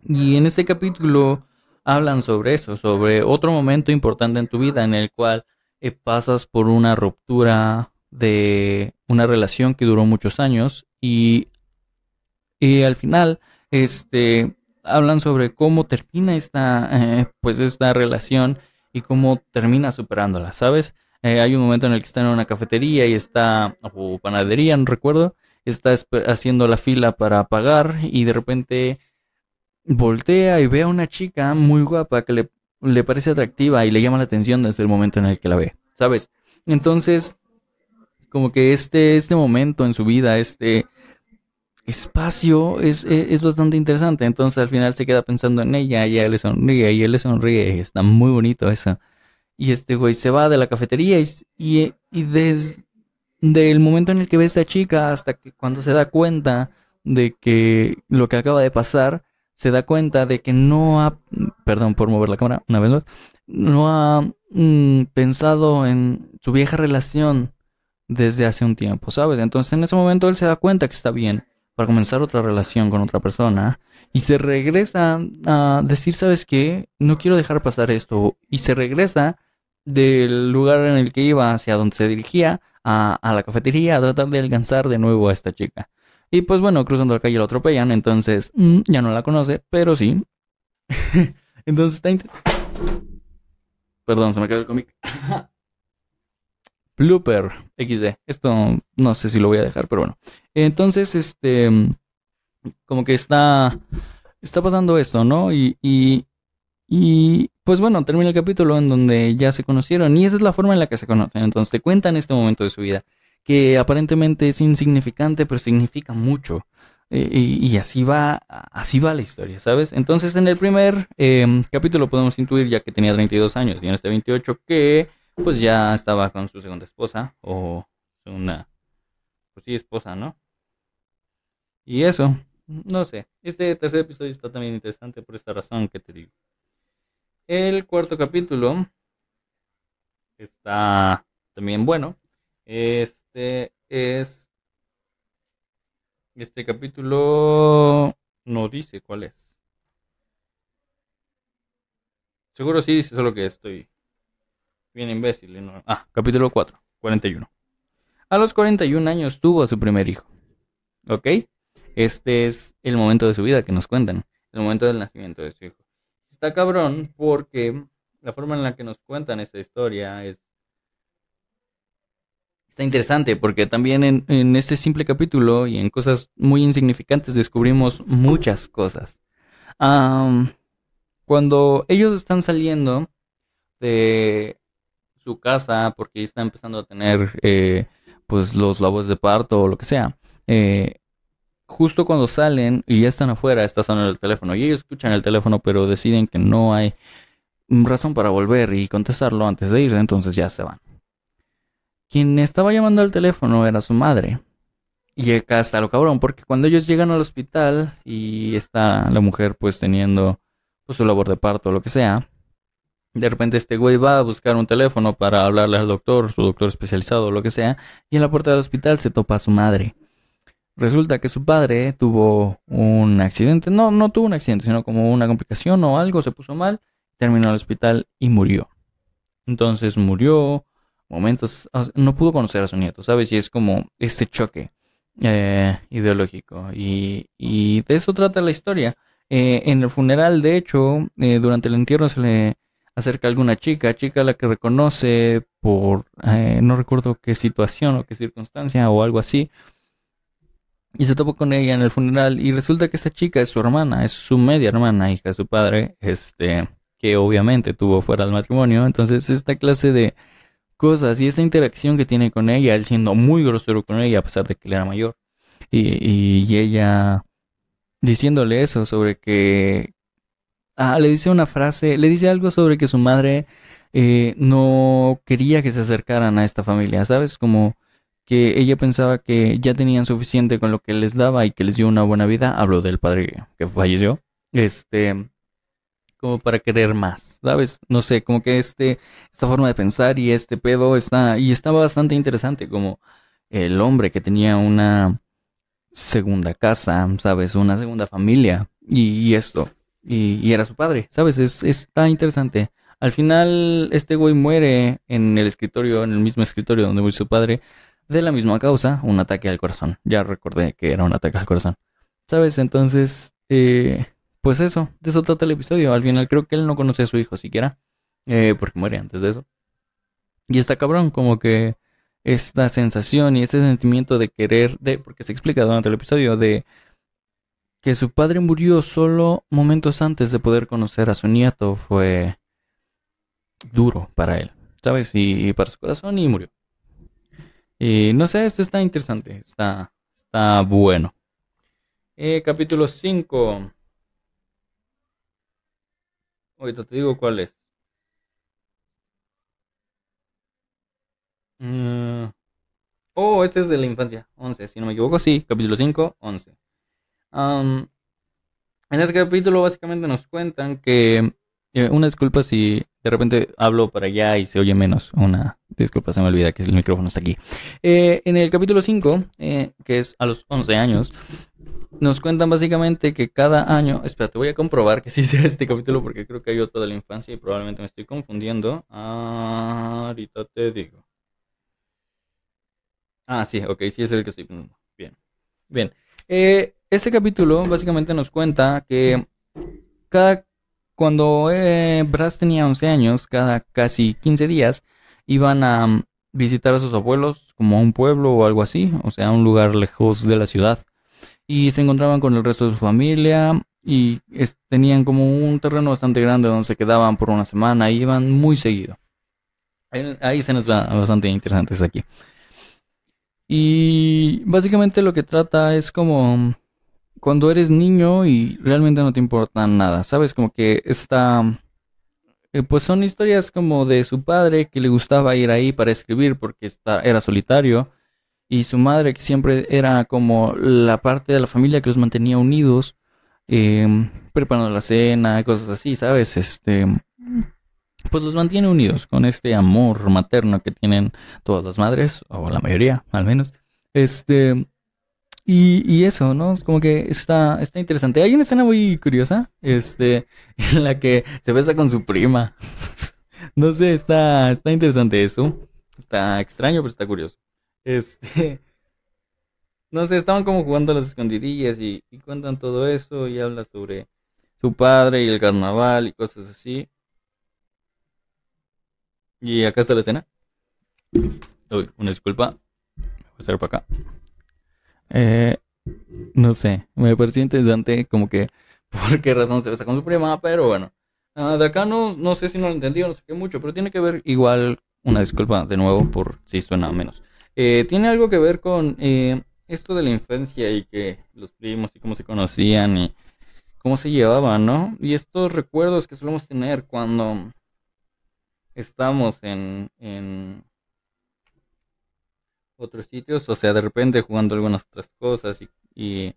Y en este capítulo hablan sobre eso, sobre otro momento importante en tu vida en el cual eh, pasas por una ruptura de una relación que duró muchos años y, y al final este hablan sobre cómo termina esta eh, pues esta relación y cómo termina superándola, ¿sabes? Eh, hay un momento en el que está en una cafetería y está o panadería, no recuerdo, está haciendo la fila para pagar y de repente voltea y ve a una chica muy guapa que le, le parece atractiva y le llama la atención desde el momento en el que la ve, ¿sabes? Entonces, como que este, este momento en su vida, este espacio es, es, es bastante interesante. Entonces al final se queda pensando en ella y ella le sonríe y él le sonríe. Está muy bonito eso. Y este güey se va de la cafetería y, y, y des- del momento en el que ve esta chica hasta que cuando se da cuenta de que lo que acaba de pasar, se da cuenta de que no ha, perdón por mover la cámara una vez más, no ha mm, pensado en su vieja relación desde hace un tiempo, ¿sabes? Entonces en ese momento él se da cuenta que está bien para comenzar otra relación con otra persona y se regresa a decir, ¿sabes qué? No quiero dejar pasar esto y se regresa del lugar en el que iba hacia donde se dirigía a, la cafetería a tratar de alcanzar de nuevo a esta chica. Y pues bueno, cruzando la calle lo atropellan, entonces mm, ya no la conoce, pero sí. (laughs) entonces está... Perdón, se me cayó el cómic. (laughs) Blooper XD. Esto no sé si lo voy a dejar, pero bueno. Entonces, este, como que está, está pasando esto, ¿no? Y, y, y, pues bueno, termina el capítulo en donde ya se conocieron y esa es la forma en la que se conocen. Entonces te cuentan este momento de su vida, que aparentemente es insignificante, pero significa mucho. Eh, y, así va, así va la historia, ¿sabes? Entonces en el primer em, capítulo podemos intuir, ya que tenía 32 años y en este 28, que pues ya estaba con su segunda esposa o una, pues sí, esposa, ¿no? Y eso, no sé, este tercer episodio está también interesante por esta razón que te digo. El cuarto capítulo está también bueno. Este es... Este capítulo no dice cuál es. Seguro sí dice solo que estoy bien imbécil. Ah, capítulo 4, 41. A los 41 años tuvo a su primer hijo. ¿Ok? Este es el momento de su vida que nos cuentan, el momento del nacimiento de su hijo. Está cabrón porque la forma en la que nos cuentan esta historia es... Está interesante porque también en, este simple capítulo y en cosas muy insignificantes descubrimos muchas cosas. cuando ellos están saliendo de su casa porque están empezando a tener eh, pues los labores de parto o lo que sea, eh, justo cuando salen y ya están afuera, está sonando el teléfono y ellos escuchan el teléfono, pero deciden que no hay razón para volver y contestarlo antes de irse, entonces ya se van. Quien estaba llamando al teléfono era su madre. Y acá está lo cabrón, porque cuando ellos llegan al hospital y está la mujer pues teniendo pues, su labor de parto o lo que sea, de repente este güey va a buscar un teléfono para hablarle al doctor, su doctor especializado o lo que sea, y en la puerta del hospital se topa a su madre. Resulta que su padre tuvo un accidente, no, no tuvo un accidente, sino como una complicación o algo, se puso mal, terminó en el hospital y murió. Entonces murió, momentos, no pudo conocer a su nieto, ¿sabes? Y es como este choque eh, ideológico. Y, y, de eso trata la historia. Eh, en el funeral, de hecho, eh, durante el entierro se le acerca alguna chica, chica a la que reconoce por, no recuerdo qué situación o qué circunstancia o algo así y se topó con ella en el funeral y resulta que esta chica es su hermana, es su media hermana, hija de su padre, este, que obviamente tuvo fuera del matrimonio. Entonces esta clase de cosas y esta interacción que tiene con ella, él siendo muy grosero con ella a pesar de que él era mayor. Y, y, ella diciéndole eso sobre que... Ah, le dice una frase, le dice algo sobre que su madre eh, no quería que se acercaran a esta familia, ¿sabes? Como que ella pensaba que ya tenían suficiente con lo que les daba y que les dio una buena vida. Hablo del padre que falleció. Este, como para querer más, ¿sabes? No sé, como que este, esta forma de pensar y este pedo está, y estaba bastante interesante, como el hombre que tenía una segunda casa, ¿sabes? Una segunda familia y, esto, y, era su padre, ¿sabes? Es, está interesante. Al final, este güey muere en el escritorio, en el mismo escritorio donde murió su padre, de la misma causa, un ataque al corazón. Ya recordé que era un ataque al corazón. ¿Sabes? Entonces, eh, pues eso, de eso trata el episodio. Al final creo que él no conoce a su hijo siquiera, eh, porque muere antes de eso. Y está cabrón, como que esta sensación y este sentimiento de querer, de, porque se explica durante el episodio, de que su padre murió solo momentos antes de poder conocer a su nieto fue duro para él, ¿sabes? y para su corazón y murió. Y no sé, esto está interesante, está, está bueno. Eh, capítulo 5. Ahorita te digo cuál es. Mm, Oh, este es de la infancia. 11, si no me equivoco. Sí, capítulo 5, 11. en este capítulo básicamente nos cuentan que... Eh, una disculpa si de repente hablo para allá y se oye menos. Una disculpa, se me olvida que el micrófono está aquí. Eh, en el capítulo 5, eh, que es a los 11 años, nos cuentan básicamente que cada año, espérate, voy a comprobar que sí sea este capítulo porque creo que hay otro de la infancia y probablemente me estoy confundiendo. ahorita te digo. Ah, sí, ok, sí es el que estoy. Bien, bien. Eh, este capítulo básicamente nos cuenta que cada cuando eh, Brass tenía 11 años, cada casi 15 días iban a visitar a sus abuelos como a un pueblo o algo así, o sea, un lugar lejos de la ciudad y se encontraban con el resto de su familia y tenían como un terreno bastante grande donde se quedaban por una semana y iban muy seguido. Ahí, va bastante interesantes aquí. Y básicamente lo que trata es como cuando eres niño y realmente no te importa nada, ¿sabes? Como que está... Eh, pues son historias como de su padre que le gustaba ir ahí para escribir porque está, era solitario y su madre que siempre era como la parte de la familia que los mantenía unidos, em, preparando la cena, cosas así, ¿sabes? Este, pues los mantiene unidos con este amor materno que tienen todas las madres, o la mayoría al menos. Este, y, eso, ¿no? Es como que está, está interesante. Hay una escena muy curiosa, este, (laughs) en la que se besa con su prima. (laughs) no sé, está, está interesante eso. Está extraño, pero está curioso. Este. (laughs) No sé, estaban como jugando a las escondidillas y, cuentan todo eso y habla sobre su padre y el carnaval y cosas así. Y acá está la escena. Uy, una disculpa. Voy a hacer para acá. Eh, no sé, me pareció interesante como que (laughs) por qué razón se besa con su prima, pero bueno. Ah, de acá no, no sé si no lo entendí no sé qué mucho, pero tiene que ver igual, una disculpa de nuevo por si suena menos. Eh, tiene algo que ver con eh, esto de la infancia y que los primos y cómo se conocían y cómo se llevaban, ¿no? Y estos recuerdos que solemos tener cuando estamos en otros sitios, o sea, de repente jugando algunas otras cosas y, y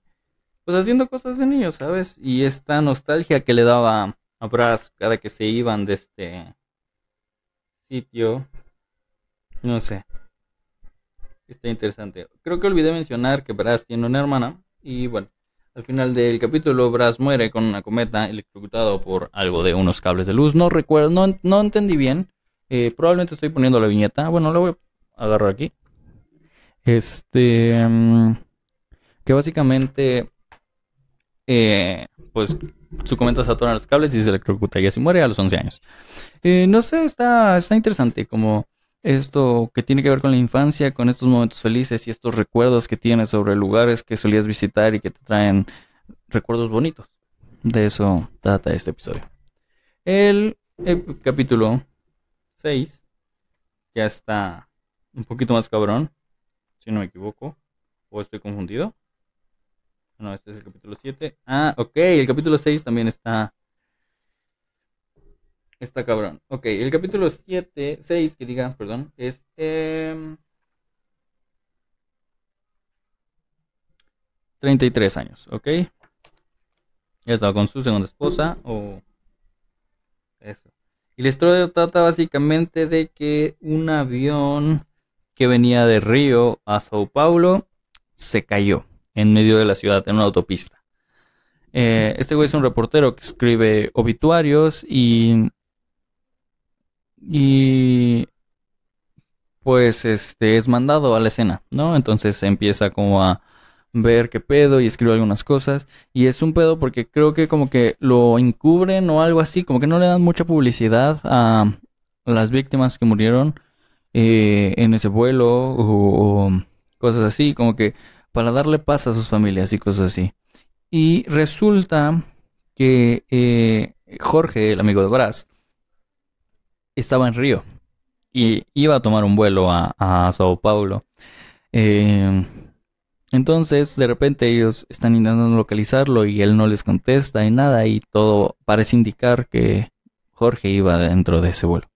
pues haciendo cosas de niños, ¿sabes? Y esta nostalgia que le daba a Brass cada que se iban de este sitio, no sé, está interesante. Creo que olvidé mencionar que Brass tiene una hermana y bueno, al final del capítulo Brass muere con una cometa electrocutado por algo de unos cables de luz. No recuerdo, no, no entendí bien. Eh, probablemente estoy poniendo la viñeta. Bueno, la voy a agarrar aquí. Este, mm, que básicamente, eh, pues su cometa se los cables y se electrocuta y así muere a los 11 años. Eh, no sé, está, está interesante como esto que tiene que ver con la infancia, con estos momentos felices y estos recuerdos que tienes sobre lugares que solías visitar y que te traen recuerdos bonitos. De eso trata este episodio. El, capítulo 6 ya está un poquito más cabrón, si no me equivoco, o estoy confundido. No, este es el capítulo 7. Ah, ok, el capítulo 6 también está Está cabrón. Ok, el capítulo 7, 6, que diga, perdón, es... 33 em, años, ¿ok? Ya estaba con su segunda esposa o... Eso. Y historia trata básicamente de que un avión que venía de Río a Sao Paulo se cayó en medio de la ciudad, en una autopista. Eh, este güey es un reportero que escribe obituarios y y pues este es mandado a la escena, ¿no? Entonces empieza como a ver qué pedo y escribe algunas cosas y es un pedo porque creo que como que lo encubren o algo así, como que no le dan mucha publicidad a las víctimas que murieron eh, en ese vuelo o, cosas así, como que para darle paz a sus familias y cosas así. Y resulta que eh, Jorge, el amigo de Brass, estaba en Río y iba a tomar un vuelo a, Sao Paulo. Eh, entonces, de repente ellos están intentando localizarlo y él no les contesta y nada y todo parece indicar que Jorge iba dentro de ese vuelo.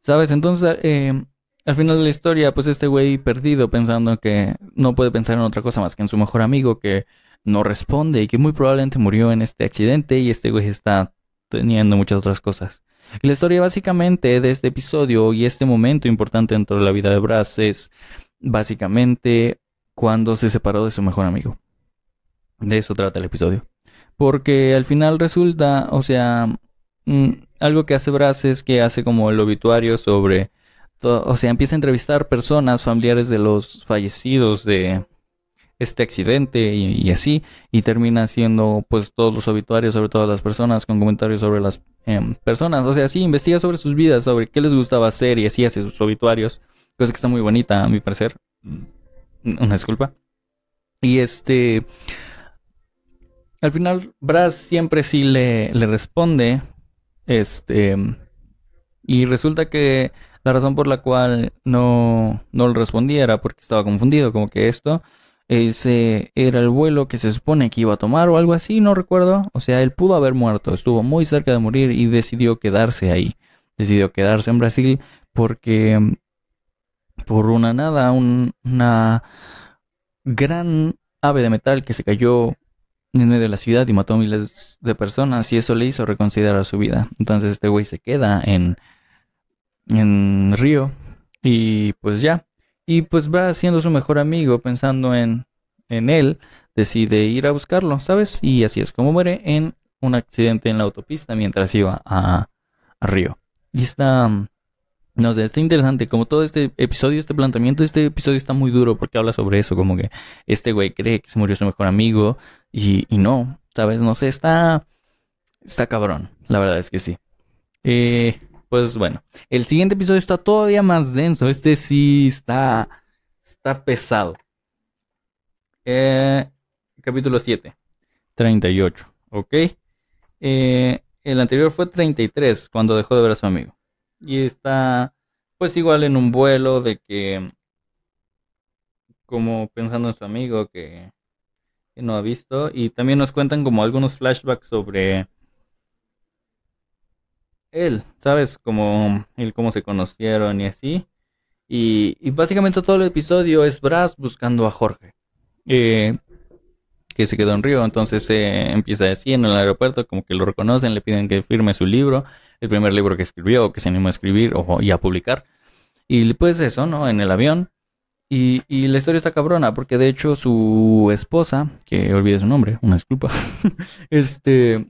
¿Sabes? Entonces, eh, al final de la historia, pues este güey perdido pensando que no puede pensar en otra cosa más que en su mejor amigo que no responde y que muy probablemente murió en este accidente y este güey está teniendo muchas otras cosas. Y la historia básicamente de este episodio y este momento importante dentro de la vida de Brass es básicamente cuando se separó de su mejor amigo. De eso trata el episodio. Porque al final resulta, o sea, mm, algo que hace Brass es que hace como el obituario sobre, o sea, empieza a entrevistar personas familiares de los fallecidos de este accidente y, así, y termina haciendo pues todos los obituarios sobre todas las personas con comentarios sobre las em, personas, o sea, sí, investiga sobre sus vidas, sobre qué les gustaba hacer y así hace sus obituarios, cosa que está muy bonita a mi parecer. Una disculpa. Y este, al final, Brass siempre sí le, le responde. Este. Y resulta que la razón por la cual no, no le respondía era porque estaba confundido, como que esto ese era el vuelo que se supone que iba a tomar o algo así, no recuerdo. O sea, él pudo haber muerto, estuvo muy cerca de morir y decidió quedarse ahí. Decidió quedarse en Brasil porque por una nada, una gran ave de metal que se cayó en medio de la ciudad y mató a miles de personas y eso le hizo reconsiderar su vida. Entonces este güey se queda en, en Río y pues ya. Y pues va siendo su mejor amigo pensando en, en él, decide ir a buscarlo, ¿sabes? Y así es como muere en un accidente en la autopista mientras iba a, a Río. Y está, no sé, está interesante, como todo este episodio, este planteamiento, este episodio está muy duro porque habla sobre eso, como que este güey cree que se murió su mejor amigo y, y no, ¿sabes? No sé, está, está cabrón, la verdad es que sí. Eh, pues bueno, el siguiente episodio está todavía más denso, este sí está, está pesado. Eh, capítulo 7, 38, ¿ok? Eh, el anterior fue 33, cuando dejó de ver a su amigo. Y está pues igual en un vuelo de que como pensando en su amigo que, no ha visto y también nos cuentan como algunos flashbacks sobre él, ¿sabes? Como él cómo se conocieron y así. Y, básicamente todo el episodio es Brass buscando a Jorge. Eh, que se quedó en Río, entonces eh, empieza así en el aeropuerto, como que lo reconocen, le piden que firme su libro el primer libro que escribió, que se animó a escribir o, y a publicar. Y pues eso, ¿no? En el avión. Y, y, la historia está cabrona, porque de hecho su esposa, que olvide su nombre, una disculpa, (laughs) este,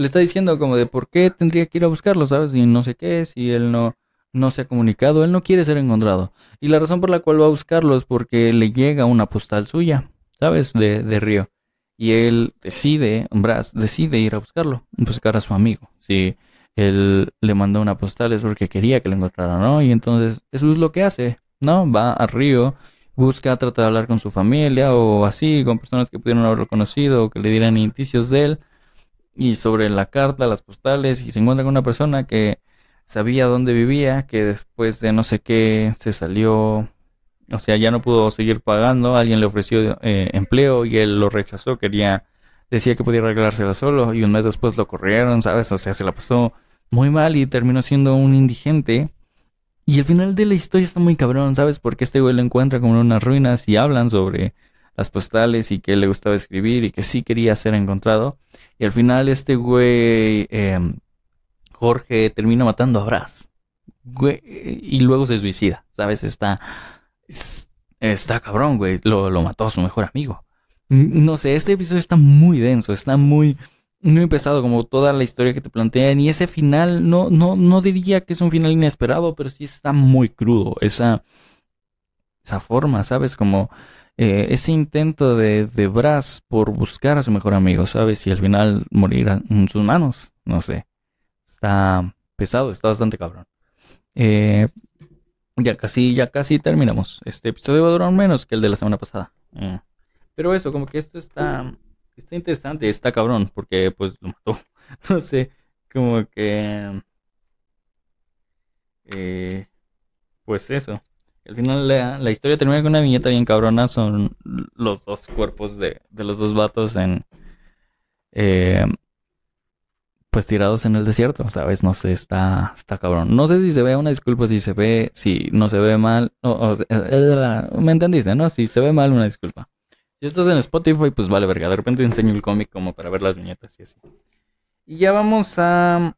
le está diciendo como de por qué tendría que ir a buscarlo, ¿sabes? Y no sé qué, si él no, no se ha comunicado, él no quiere ser encontrado. Y la razón por la cual va a buscarlo es porque le llega una postal suya, ¿sabes? De, de Río. Y él decide, Brass, decide ir a buscarlo, buscar a su amigo. Sí él le mandó una postal es porque quería que lo encontrara, ¿no? Y entonces eso es lo que hace, ¿no? Va a Río, busca, trata de hablar con su familia o así, con personas que pudieron haberlo conocido o que le dieran indicios de él. Y sobre la carta, las postales, y se encuentra con una persona que sabía dónde vivía, que después de no sé qué se salió, o sea, ya no pudo seguir pagando, alguien le ofreció eh, empleo y él lo rechazó, quería decía que podía arreglársela solo y un mes después lo corrieron, ¿sabes? O sea, se la pasó muy mal y terminó siendo un indigente. Y el final de la historia está muy cabrón, ¿sabes? Porque este güey lo encuentra como en unas ruinas y hablan sobre las postales y que le gustaba escribir y que sí quería ser encontrado. Y al final este güey, em, Jorge, termina matando a Brass. y luego se suicida, ¿sabes? Está, está cabrón, güey. Lo, lo mató a su mejor amigo. No sé, este episodio está muy denso, está muy, muy pesado como toda la historia que te plantean y ese final no, no, no diría que es un final inesperado, pero sí está muy crudo, esa, esa forma, ¿sabes? Como eh, ese intento de, de Brass por buscar a su mejor amigo, ¿sabes? Y al final morir en sus manos, no sé, está pesado, está bastante cabrón. Eh, ya casi, ya casi terminamos. Este episodio va a durar menos que el de la semana pasada. Eh. Pero eso, como que esto está, está interesante, está cabrón, porque pues lo mató. (laughs) No sé, como que... Eh, pues eso. Al final la, la, historia termina con una viñeta bien cabrona. Son los dos cuerpos de, los dos vatos en... Eh, pues tirados en el desierto, ¿sabes? No sé, está, está cabrón. No sé si se ve una disculpa, si se ve, si no se ve mal, eh, me entendiste, ¿no? Si se ve mal, una disculpa. Si estás en Spotify, pues vale verga, de repente enseño el cómic como para ver las viñetas y así. Y ya vamos a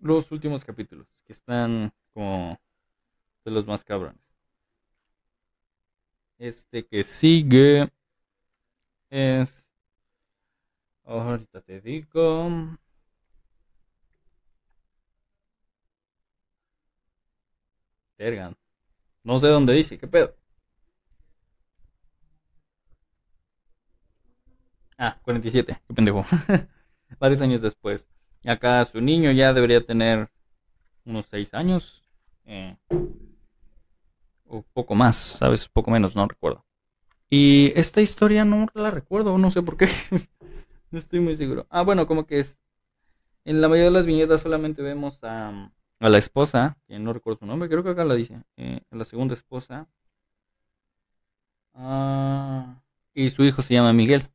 los últimos capítulos, que están como de los más cabrones. Este que sigue es... Ahorita te digo... Verga. No sé dónde dice, ¿qué pedo? Ah, 47, qué pendejo. (laughs) Varios años después. Acá su niño ya debería tener unos 6 años. Eh, o poco más, ¿sabes? Poco menos, no recuerdo. Y esta historia no la recuerdo, no sé por qué. (laughs) no estoy muy seguro. Ah, bueno, como que es. En la mayoría de las viñetas solamente vemos a a la esposa, que no recuerdo su nombre, creo que acá la dice, eh, la segunda esposa. Ah, y su hijo se llama Miguel.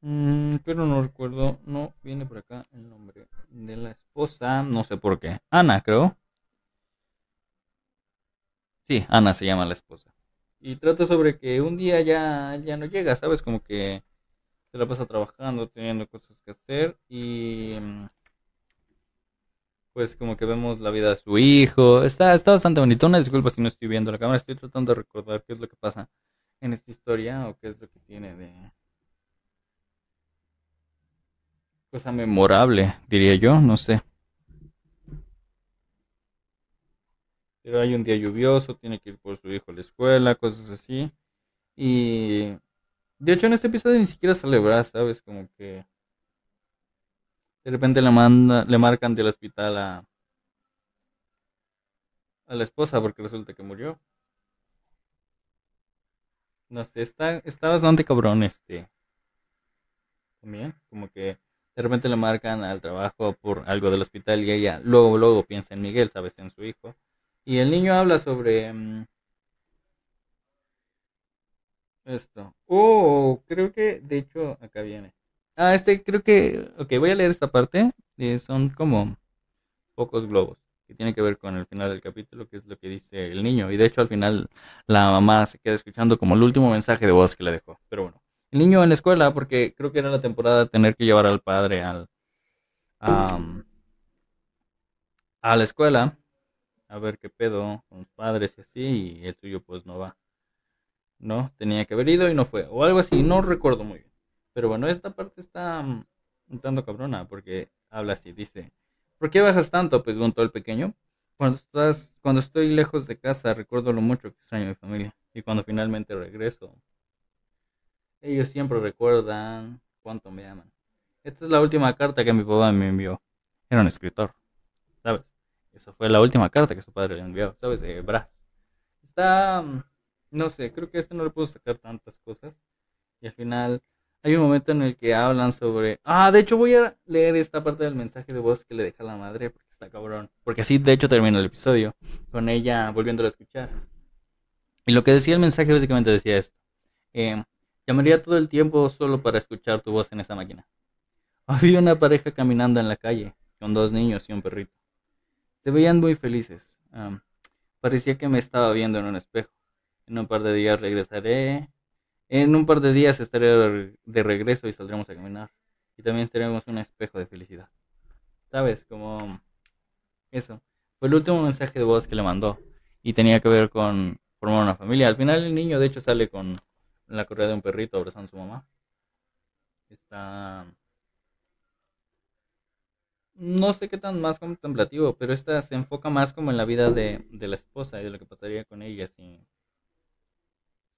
Mm, pero no recuerdo, no viene por acá el nombre de la esposa, no sé por qué. Ana, creo. Sí, Ana se llama la esposa. Y trata sobre que un día ya, ya no llega, ¿sabes? Como que se la pasa trabajando, teniendo cosas que hacer y mm, pues como que vemos la vida de su hijo. Está, está bastante bonito. Una disculpa si no estoy viendo la cámara. Estoy tratando de recordar qué es lo que pasa en esta historia o qué es lo que tiene de cosa memorable, diría yo. No sé. Pero hay un día lluvioso, tiene que ir por su hijo a la escuela, cosas así. Y de hecho en este episodio ni siquiera celebra, ¿sabes? Como que de repente le, manda, le marcan del hospital a, a la esposa porque resulta que murió. No sé, está, está bastante cabrón este. También, como que de repente le marcan al trabajo por algo del hospital y ella luego, luego piensa en Miguel, sabes, en su hijo. Y el niño habla sobre mm, esto. Oh, creo que de hecho acá viene. Ah, este creo que... Ok, voy a leer esta parte. Eh, son como pocos globos. Que tiene que ver con el final del capítulo, que es lo que dice el niño. Y de hecho al final la mamá se queda escuchando como el último mensaje de voz que le dejó. Pero bueno. El niño en la escuela, porque creo que era la temporada de tener que llevar al padre al... a la escuela. A ver qué pedo con los padres y así. Y el suyo pues no va. ¿no? Tenía que haber ido y no fue. O algo así, no recuerdo muy bien. Pero bueno, esta parte está mm, un tanto cabrona porque habla así, dice, ¿por qué bajas tanto? Preguntó el pequeño. Cuando, estás, cuando estoy lejos de casa recuerdo lo mucho que extraño a mi familia y cuando finalmente regreso, ellos siempre recuerdan cuánto me aman. Esta es la última carta que mi papá me envió. Era un escritor, ¿sabes? Esa fue la última carta que su padre le envió, ¿sabes? De Brass. Está, mm, no sé, creo que este no le puedo sacar tantas cosas. Y al final hay un momento en el que hablan sobre... Ah, de hecho voy a leer esta parte del mensaje de voz que le deja la madre porque está cabrón. Porque así de hecho termina el episodio con ella volviéndolo a escuchar. Y lo que decía el mensaje básicamente decía esto. Eh, llamaría todo el tiempo solo para escuchar tu voz en esa máquina. Había una pareja caminando en la calle con dos niños y un perrito. Se veían muy felices. parecía que me estaba viendo en un espejo. En un par de días regresaré en un par de días estaré de regreso y saldremos a caminar. Y también tendremos un espejo de felicidad. ¿Sabes? Como eso. Fue el último mensaje de voz que le mandó. Y tenía que ver con formar una familia. Al final el niño de hecho sale con la correa de un perrito abrazando a su mamá. Está... No sé qué tan más contemplativo, pero esta se enfoca más como en la vida de, de la esposa y de lo que pasaría con ella sin,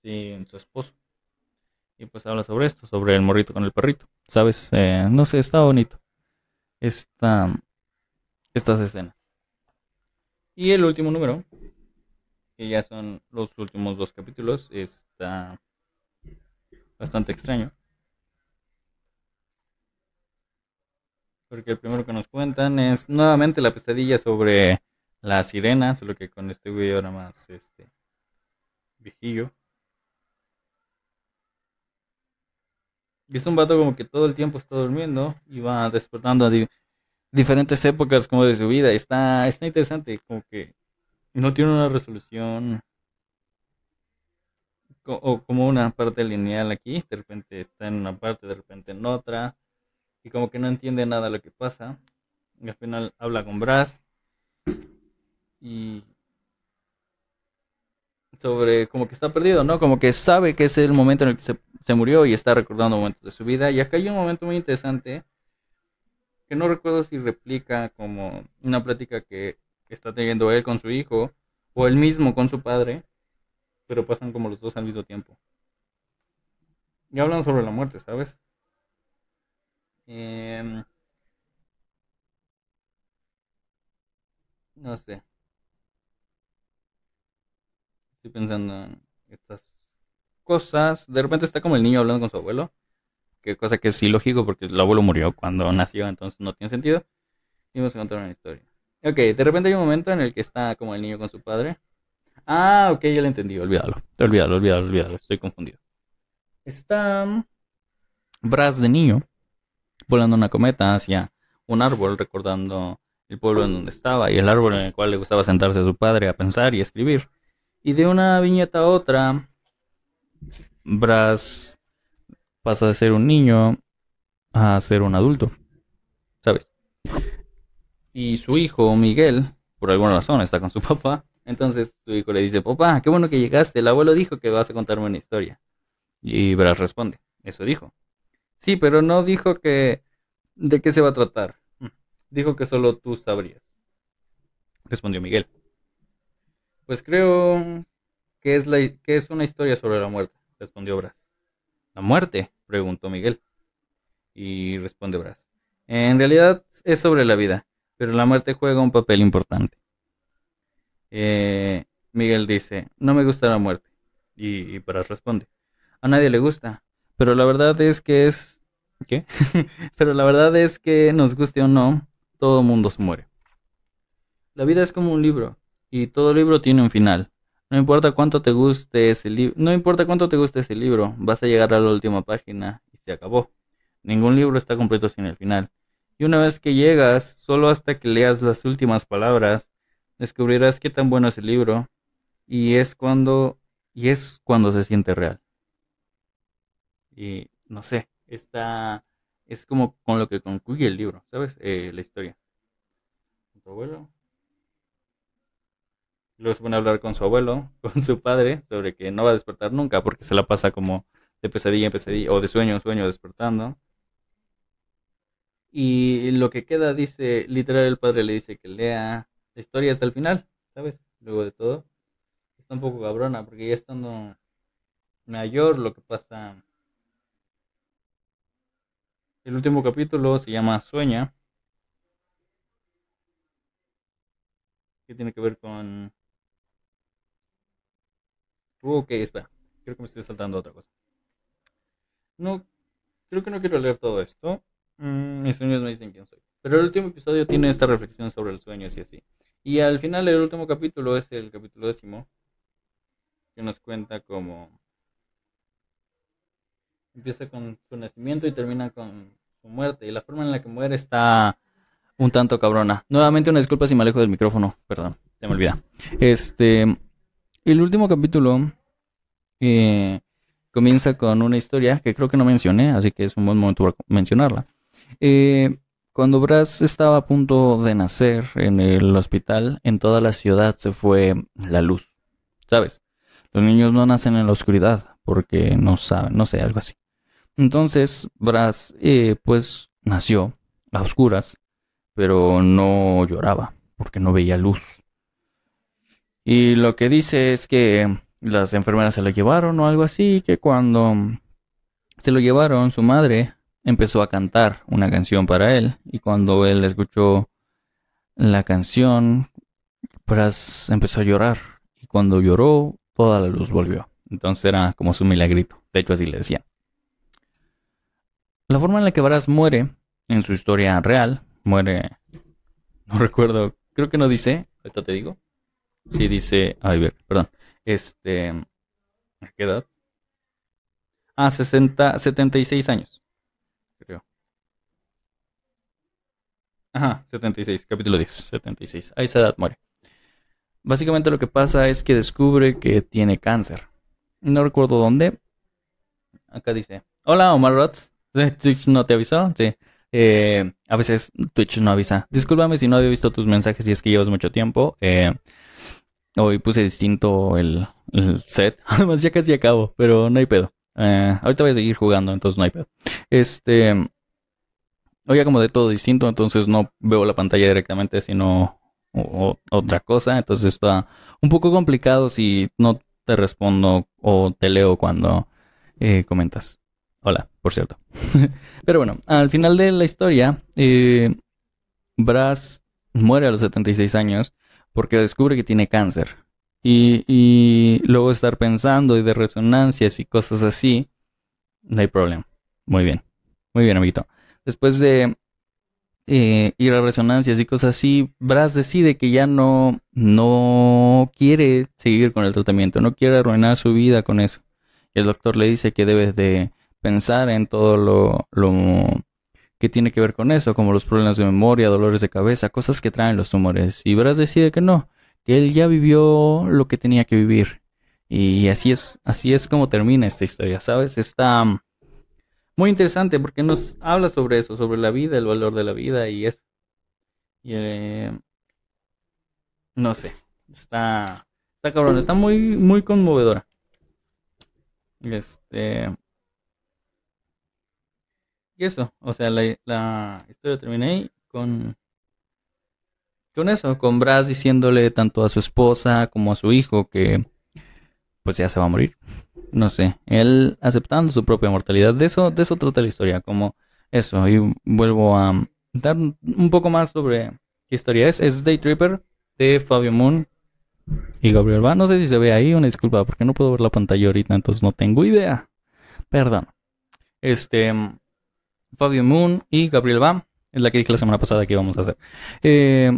sin su esposo. Y pues habla sobre esto, sobre el morrito con el perrito. ¿Sabes? Eh, no sé, está bonito. Esta, estas escenas. Y el último número, que ya son los últimos dos capítulos, está bastante extraño. Porque el primero que nos cuentan es nuevamente la pesadilla sobre la sirena, solo que con este video ahora más este viejillo. Y es un vato como que todo el tiempo está durmiendo y va despertando a diferentes épocas como de su vida. Está, está interesante, como que no tiene una resolución o como una parte lineal aquí, de repente está en una parte, de repente en otra, y como que no entiende nada lo que pasa. Y al final habla con Brass y sobre como que está perdido, ¿no? Como que sabe que es el momento en el que se, se murió y está recordando momentos de su vida. Y acá hay un momento muy interesante que no recuerdo si replica como una plática que está teniendo él con su hijo o él mismo con su padre, pero pasan como los dos al mismo tiempo. Y hablan sobre la muerte, ¿sabes? Em, no sé. Estoy pensando en estas cosas. De repente está como el niño hablando con su abuelo. Que cosa que es ilógico porque el abuelo murió cuando nació, entonces no tiene sentido. Y vamos a contar una historia. Ok, de repente hay un momento en el que está como el niño con su padre. Ah, ok, ya lo entendí, olvídalo. Olvídalo, olvídalo, olvídalo, estoy confundido. Está Brass de niño volando una cometa hacia un árbol recordando el pueblo en donde estaba y el árbol en el cual le gustaba sentarse a su padre a pensar y escribir. Y de una viñeta a otra, Brass pasa de ser un niño a ser un adulto. ¿Sabes? Y su hijo, Miguel, por alguna razón está con su (laughs) papá. Entonces su hijo le dice, papá, qué bueno que llegaste. El abuelo dijo que vas a contarme una historia. Y Brass responde, eso dijo. Sí, pero no dijo que de qué se va a tratar. Dijo que solo tú sabrías. Respondió Miguel. Pues creo que es, la, que es una historia sobre la muerte, respondió Bras. ¿La muerte? preguntó Miguel. Y responde Bras. En realidad es sobre la vida, pero la muerte juega un papel importante. Eh, Miguel dice, no me gusta la muerte. Y, y Bras responde, a nadie le gusta, pero la verdad es que es... ¿Qué? (laughs) pero la verdad es que nos guste o no, todo mundo se muere. La vida es como un libro y todo libro tiene un final. No importa cuánto te guste ese libro, no importa cuánto te guste ese libro, vas a llegar a la última página y se acabó. Ningún libro está completo sin el final. Y una vez que llegas, solo hasta que leas las últimas palabras, descubrirás qué tan bueno es el libro y es cuando y es cuando se siente real. Y no sé, está es como con lo que concluye el libro, ¿sabes? Eh, la historia. Tu abuelo Luego se pone a hablar con su abuelo, (laughs) con su padre, sobre que no va a despertar nunca porque se la pasa como de pesadilla en pesadilla o de sueño en sueño despertando. Y lo que queda dice, literal el padre le dice que lea la historia hasta el final, ¿sabes? Luego de todo. Está un poco cabrona porque ya estando mayor lo que pasa... El último capítulo se llama Sueña. Que tiene que ver con ok, espera. Creo que me estoy saltando otra cosa. No, creo que no quiero leer todo esto. Mm, mis sueños me dicen quién soy. Pero el último episodio tiene esta reflexión sobre el sueño y así. Y al final el último capítulo es el capítulo décimo. Que nos cuenta cómo empieza con su nacimiento y termina con su muerte. Y la forma en la que muere está un tanto cabrona. Nuevamente una disculpa si me alejo del micrófono. Perdón, se me olvida. Este el último capítulo eh, comienza con una historia que creo que no mencioné, así que es un buen momento para mencionarla. Eh, cuando Brass estaba a punto de nacer en el hospital, en toda la ciudad se fue la luz. ¿Sabes? Los niños no nacen en la oscuridad porque no saben, no sé, algo así. Entonces, Brass, eh, pues, nació a oscuras, pero no lloraba porque no veía luz. Y lo que dice es que las enfermeras se lo llevaron o algo así, que cuando se lo llevaron, su madre empezó a cantar una canción para él. Y cuando él escuchó la canción, pues empezó a llorar. Y cuando lloró, toda la luz volvió. Entonces era como su milagrito. De hecho, así le decían. La forma en la que Varas muere en su historia real, muere, no (laughs) recuerdo, creo que no dice, ahorita te digo, Sí, dice. Ay, ver, perdón. Este. ¿A qué edad? a 60, 76 años. Creo. Ajá, 76, capítulo 10, 76. A esa edad muere. Básicamente lo que pasa es que descubre que tiene cáncer. No recuerdo dónde. Acá dice, hola Omar Roth. Twitch no te avisó, sí. Eh, a veces Twitch no avisa. Discúlpame si no había visto tus mensajes y es que llevas mucho tiempo. Eh, hoy puse distinto el, set. (laughs) Además ya casi acabo, pero no hay pedo. Eh, ahorita voy a seguir jugando, entonces no hay pedo. Este... Hoy como de todo distinto, entonces no veo la pantalla directamente, sino otra cosa. Entonces está un poco complicado si no te respondo o te leo cuando comentas. Hola, por cierto. (laughs) Pero bueno, al final de la historia, eh, Brass muere a los 76 años porque descubre que tiene cáncer. Y, y luego estar pensando y de resonancias y cosas así, no hay problema. Muy bien, muy bien, amiguito. Después de eh, ir a resonancias y cosas así, Brass decide que ya no, no quiere seguir con el tratamiento, no quiere arruinar su vida con eso. Y el doctor le dice que debe de pensar en todo lo, que tiene que ver con eso, como los problemas de memoria, dolores de cabeza, cosas que traen los tumores. Y Brass decide que no, que él ya vivió lo que tenía que vivir. Y así es, así es como termina esta historia, ¿sabes? Está muy interesante porque nos habla sobre eso, sobre la vida, el valor de la vida y eso. Eh, no sé, está, está cabrón, está muy, muy conmovedora. Este, y eso, o sea, la, historia termina ahí con, con eso, con Brass diciéndole tanto a su esposa como a su hijo que pues ya se va a morir. No sé, él aceptando su propia mortalidad. De eso, de eso trata la historia, como eso. Y vuelvo a dar un poco más sobre qué historia es. Es Day Tripper de Fabio Moon y Gabriel Va. No sé si se ve ahí, una disculpa, porque no puedo ver la pantalla ahorita, entonces no tengo idea. Perdón. Este, Fabio Moon y Gabriel Bam. Es la que dije la semana pasada que íbamos a hacer. Eh,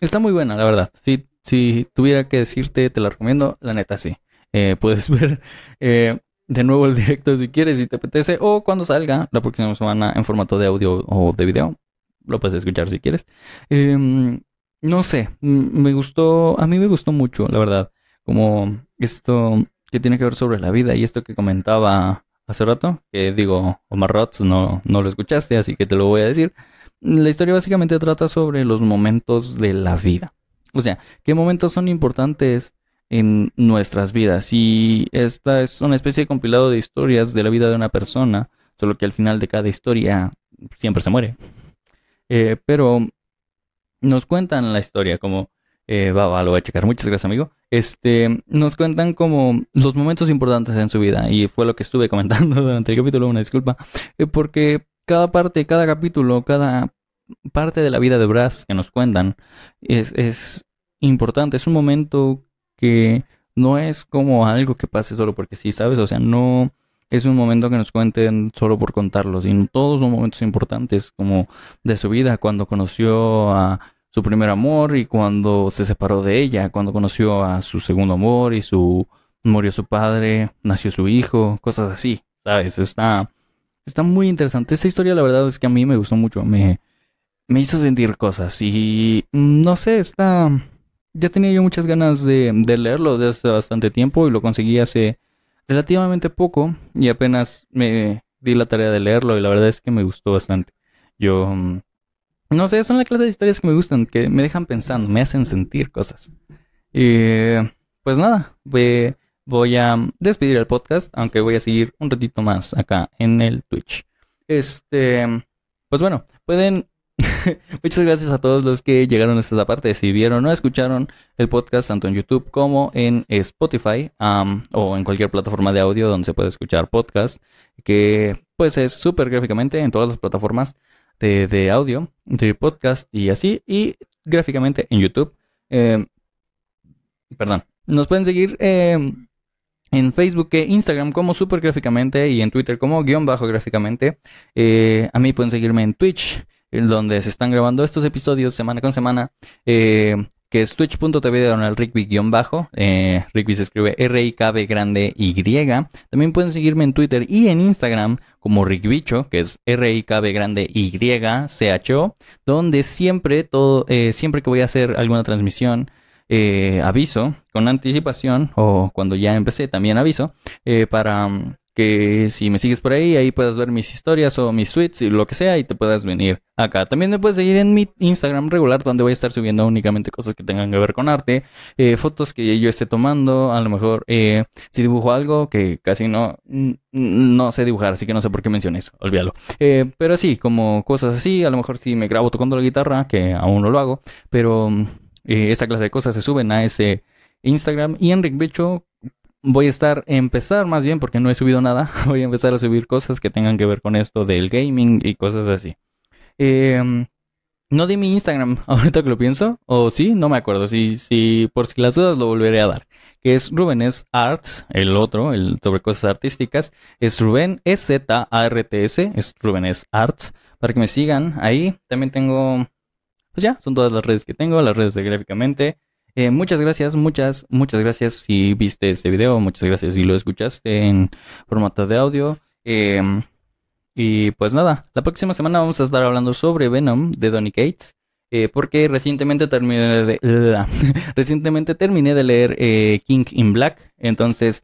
está muy buena, la verdad. Si, si tuviera que decirte, te la recomiendo. La neta, sí. Eh, puedes (laughs) ver eh, de nuevo el directo si quieres, si te apetece. O cuando salga la próxima semana en formato de audio o de video. Lo puedes escuchar si quieres. Em, no sé, me gustó, a mí me gustó mucho, la verdad. Como esto que tiene que ver sobre la vida y esto que comentaba hace rato, que digo, Omar Rots no, no lo escuchaste, así que te lo voy a decir. La historia básicamente trata sobre los momentos de la vida. O sea, qué momentos son importantes en nuestras vidas. Y esta es una especie de compilado de historias de la vida de una persona, solo que al final de cada historia siempre se muere. Eh, pero nos cuentan la historia como eh, va, va, lo voy a checar. Muchas gracias, amigo. Este, nos cuentan como los momentos importantes en su vida. Y fue lo que estuve comentando (laughs) durante el capítulo, una disculpa. Eh, porque cada parte, cada capítulo, cada parte de la vida de Brass que nos cuentan es, es importante. Es un momento que no es como algo que pase solo porque sí, ¿sabes? O sea, no es un momento que nos cuenten solo por contarlo, sino todos son momentos importantes como de su vida, cuando conoció a su primer amor y cuando se separó de ella, cuando conoció a su segundo amor y su murió su padre, nació su hijo, cosas así, ¿sabes? Está está muy interesante. Esta historia la verdad es que a mí me gustó mucho, me me hizo sentir cosas y no sé, está ya tenía yo muchas ganas de, de leerlo desde hace bastante tiempo y lo conseguí hace relativamente poco y apenas me di la tarea de leerlo y la verdad es que me gustó bastante. Yo mm, no sé, son la clase de historias que me gustan, que me dejan pensando, me hacen sentir cosas. Y pues nada, voy, a despedir el podcast, aunque voy a seguir un ratito más acá en el Twitch. Este, pues bueno, pueden (laughs) Muchas gracias a todos los que llegaron a esta parte. Si vieron o escucharon el podcast tanto en YouTube como en Spotify o en cualquier plataforma de audio donde se puede escuchar podcast, que pues es súper gráficamente en todas las plataformas de, audio, de podcast y así, y gráficamente en YouTube. Eh, perdón, nos pueden seguir eh, en Facebook e Instagram como super gráficamente y en Twitter como guion bajo gráficamente. Eh, a mí pueden seguirme en Twitch, donde se están grabando estos episodios semana con semana. Que es twitch.tv Donald Rigby-bajo. Eh, Rigby se escribe R-I-K-B grande Y. También pueden seguirme en Twitter y en Instagram como Rickbicho, que es R-I-K-B grande Y C-H-O, donde siempre, todo, eh, siempre que voy a hacer alguna transmisión, eh, aviso con anticipación o cuando ya empecé también aviso eh, para si me sigues por ahí, ahí puedas ver mis historias o mis tweets y lo que sea y te puedas venir acá. También me puedes seguir en mi Instagram regular donde voy a estar subiendo únicamente cosas que tengan que ver con arte, eh, fotos que yo esté tomando, a lo mejor eh, si dibujo algo que casi no, no sé dibujar, así que no sé por qué mencioné eso, olvídalo. Eh, pero sí, como cosas así, a lo mejor si me grabo tocando la guitarra, que aún no lo hago, pero esa clase de cosas se suben a ese Instagram y en Rick Bicho voy a estar, empezar más bien, porque no he subido nada, (laughs) voy a empezar a subir cosas que tengan que ver con esto del gaming y cosas así. Em, no di mi Instagram (laughs) ahorita que lo pienso, o sí, no me acuerdo, si, si por si las dudas lo volveré a dar. Que es Rubén es Arts, el otro, el sobre cosas artísticas, es Rubén S Z A R T S, es Rubén es Arts, para que me sigan ahí. También tengo, pues ya, son todas las redes que tengo, las redes de gráficamente. Eh, muchas gracias, muchas, muchas gracias si viste este video, muchas gracias si lo escuchaste en formato de audio. Em, y pues nada, la próxima semana vamos a estar hablando sobre Venom de Donny Cates. Eh, porque recientemente terminé de, (laughs) recientemente terminé de leer eh, King in Black. Entonces,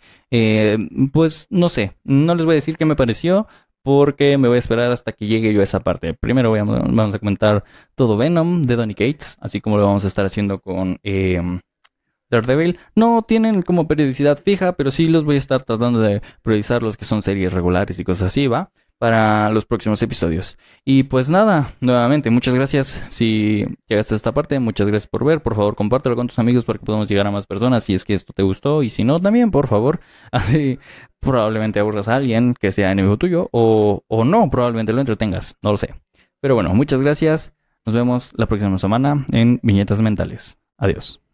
pues no sé, no les voy a decir qué me pareció, porque me voy a esperar hasta que llegue yo a esa parte. Primero vamos a comentar todo Venom de Donny Cates, así como lo vamos a estar haciendo con eh, Daredevil. No tienen como periodicidad fija, pero sí los voy a estar tratando de priorizar los que son series regulares y cosas así, ¿va? Para los próximos episodios. Y pues nada, nuevamente, muchas gracias si llegaste a esta parte, muchas gracias por ver, por favor compártelo con tus amigos para que podamos llegar a más personas si es que esto te gustó y si no también, por favor, (laughs) así probablemente aburras a alguien que sea enemigo tuyo o, o no, probablemente lo entretengas, no lo sé. Pero bueno, muchas gracias, nos vemos la próxima semana en Viñetas Mentales. Adiós.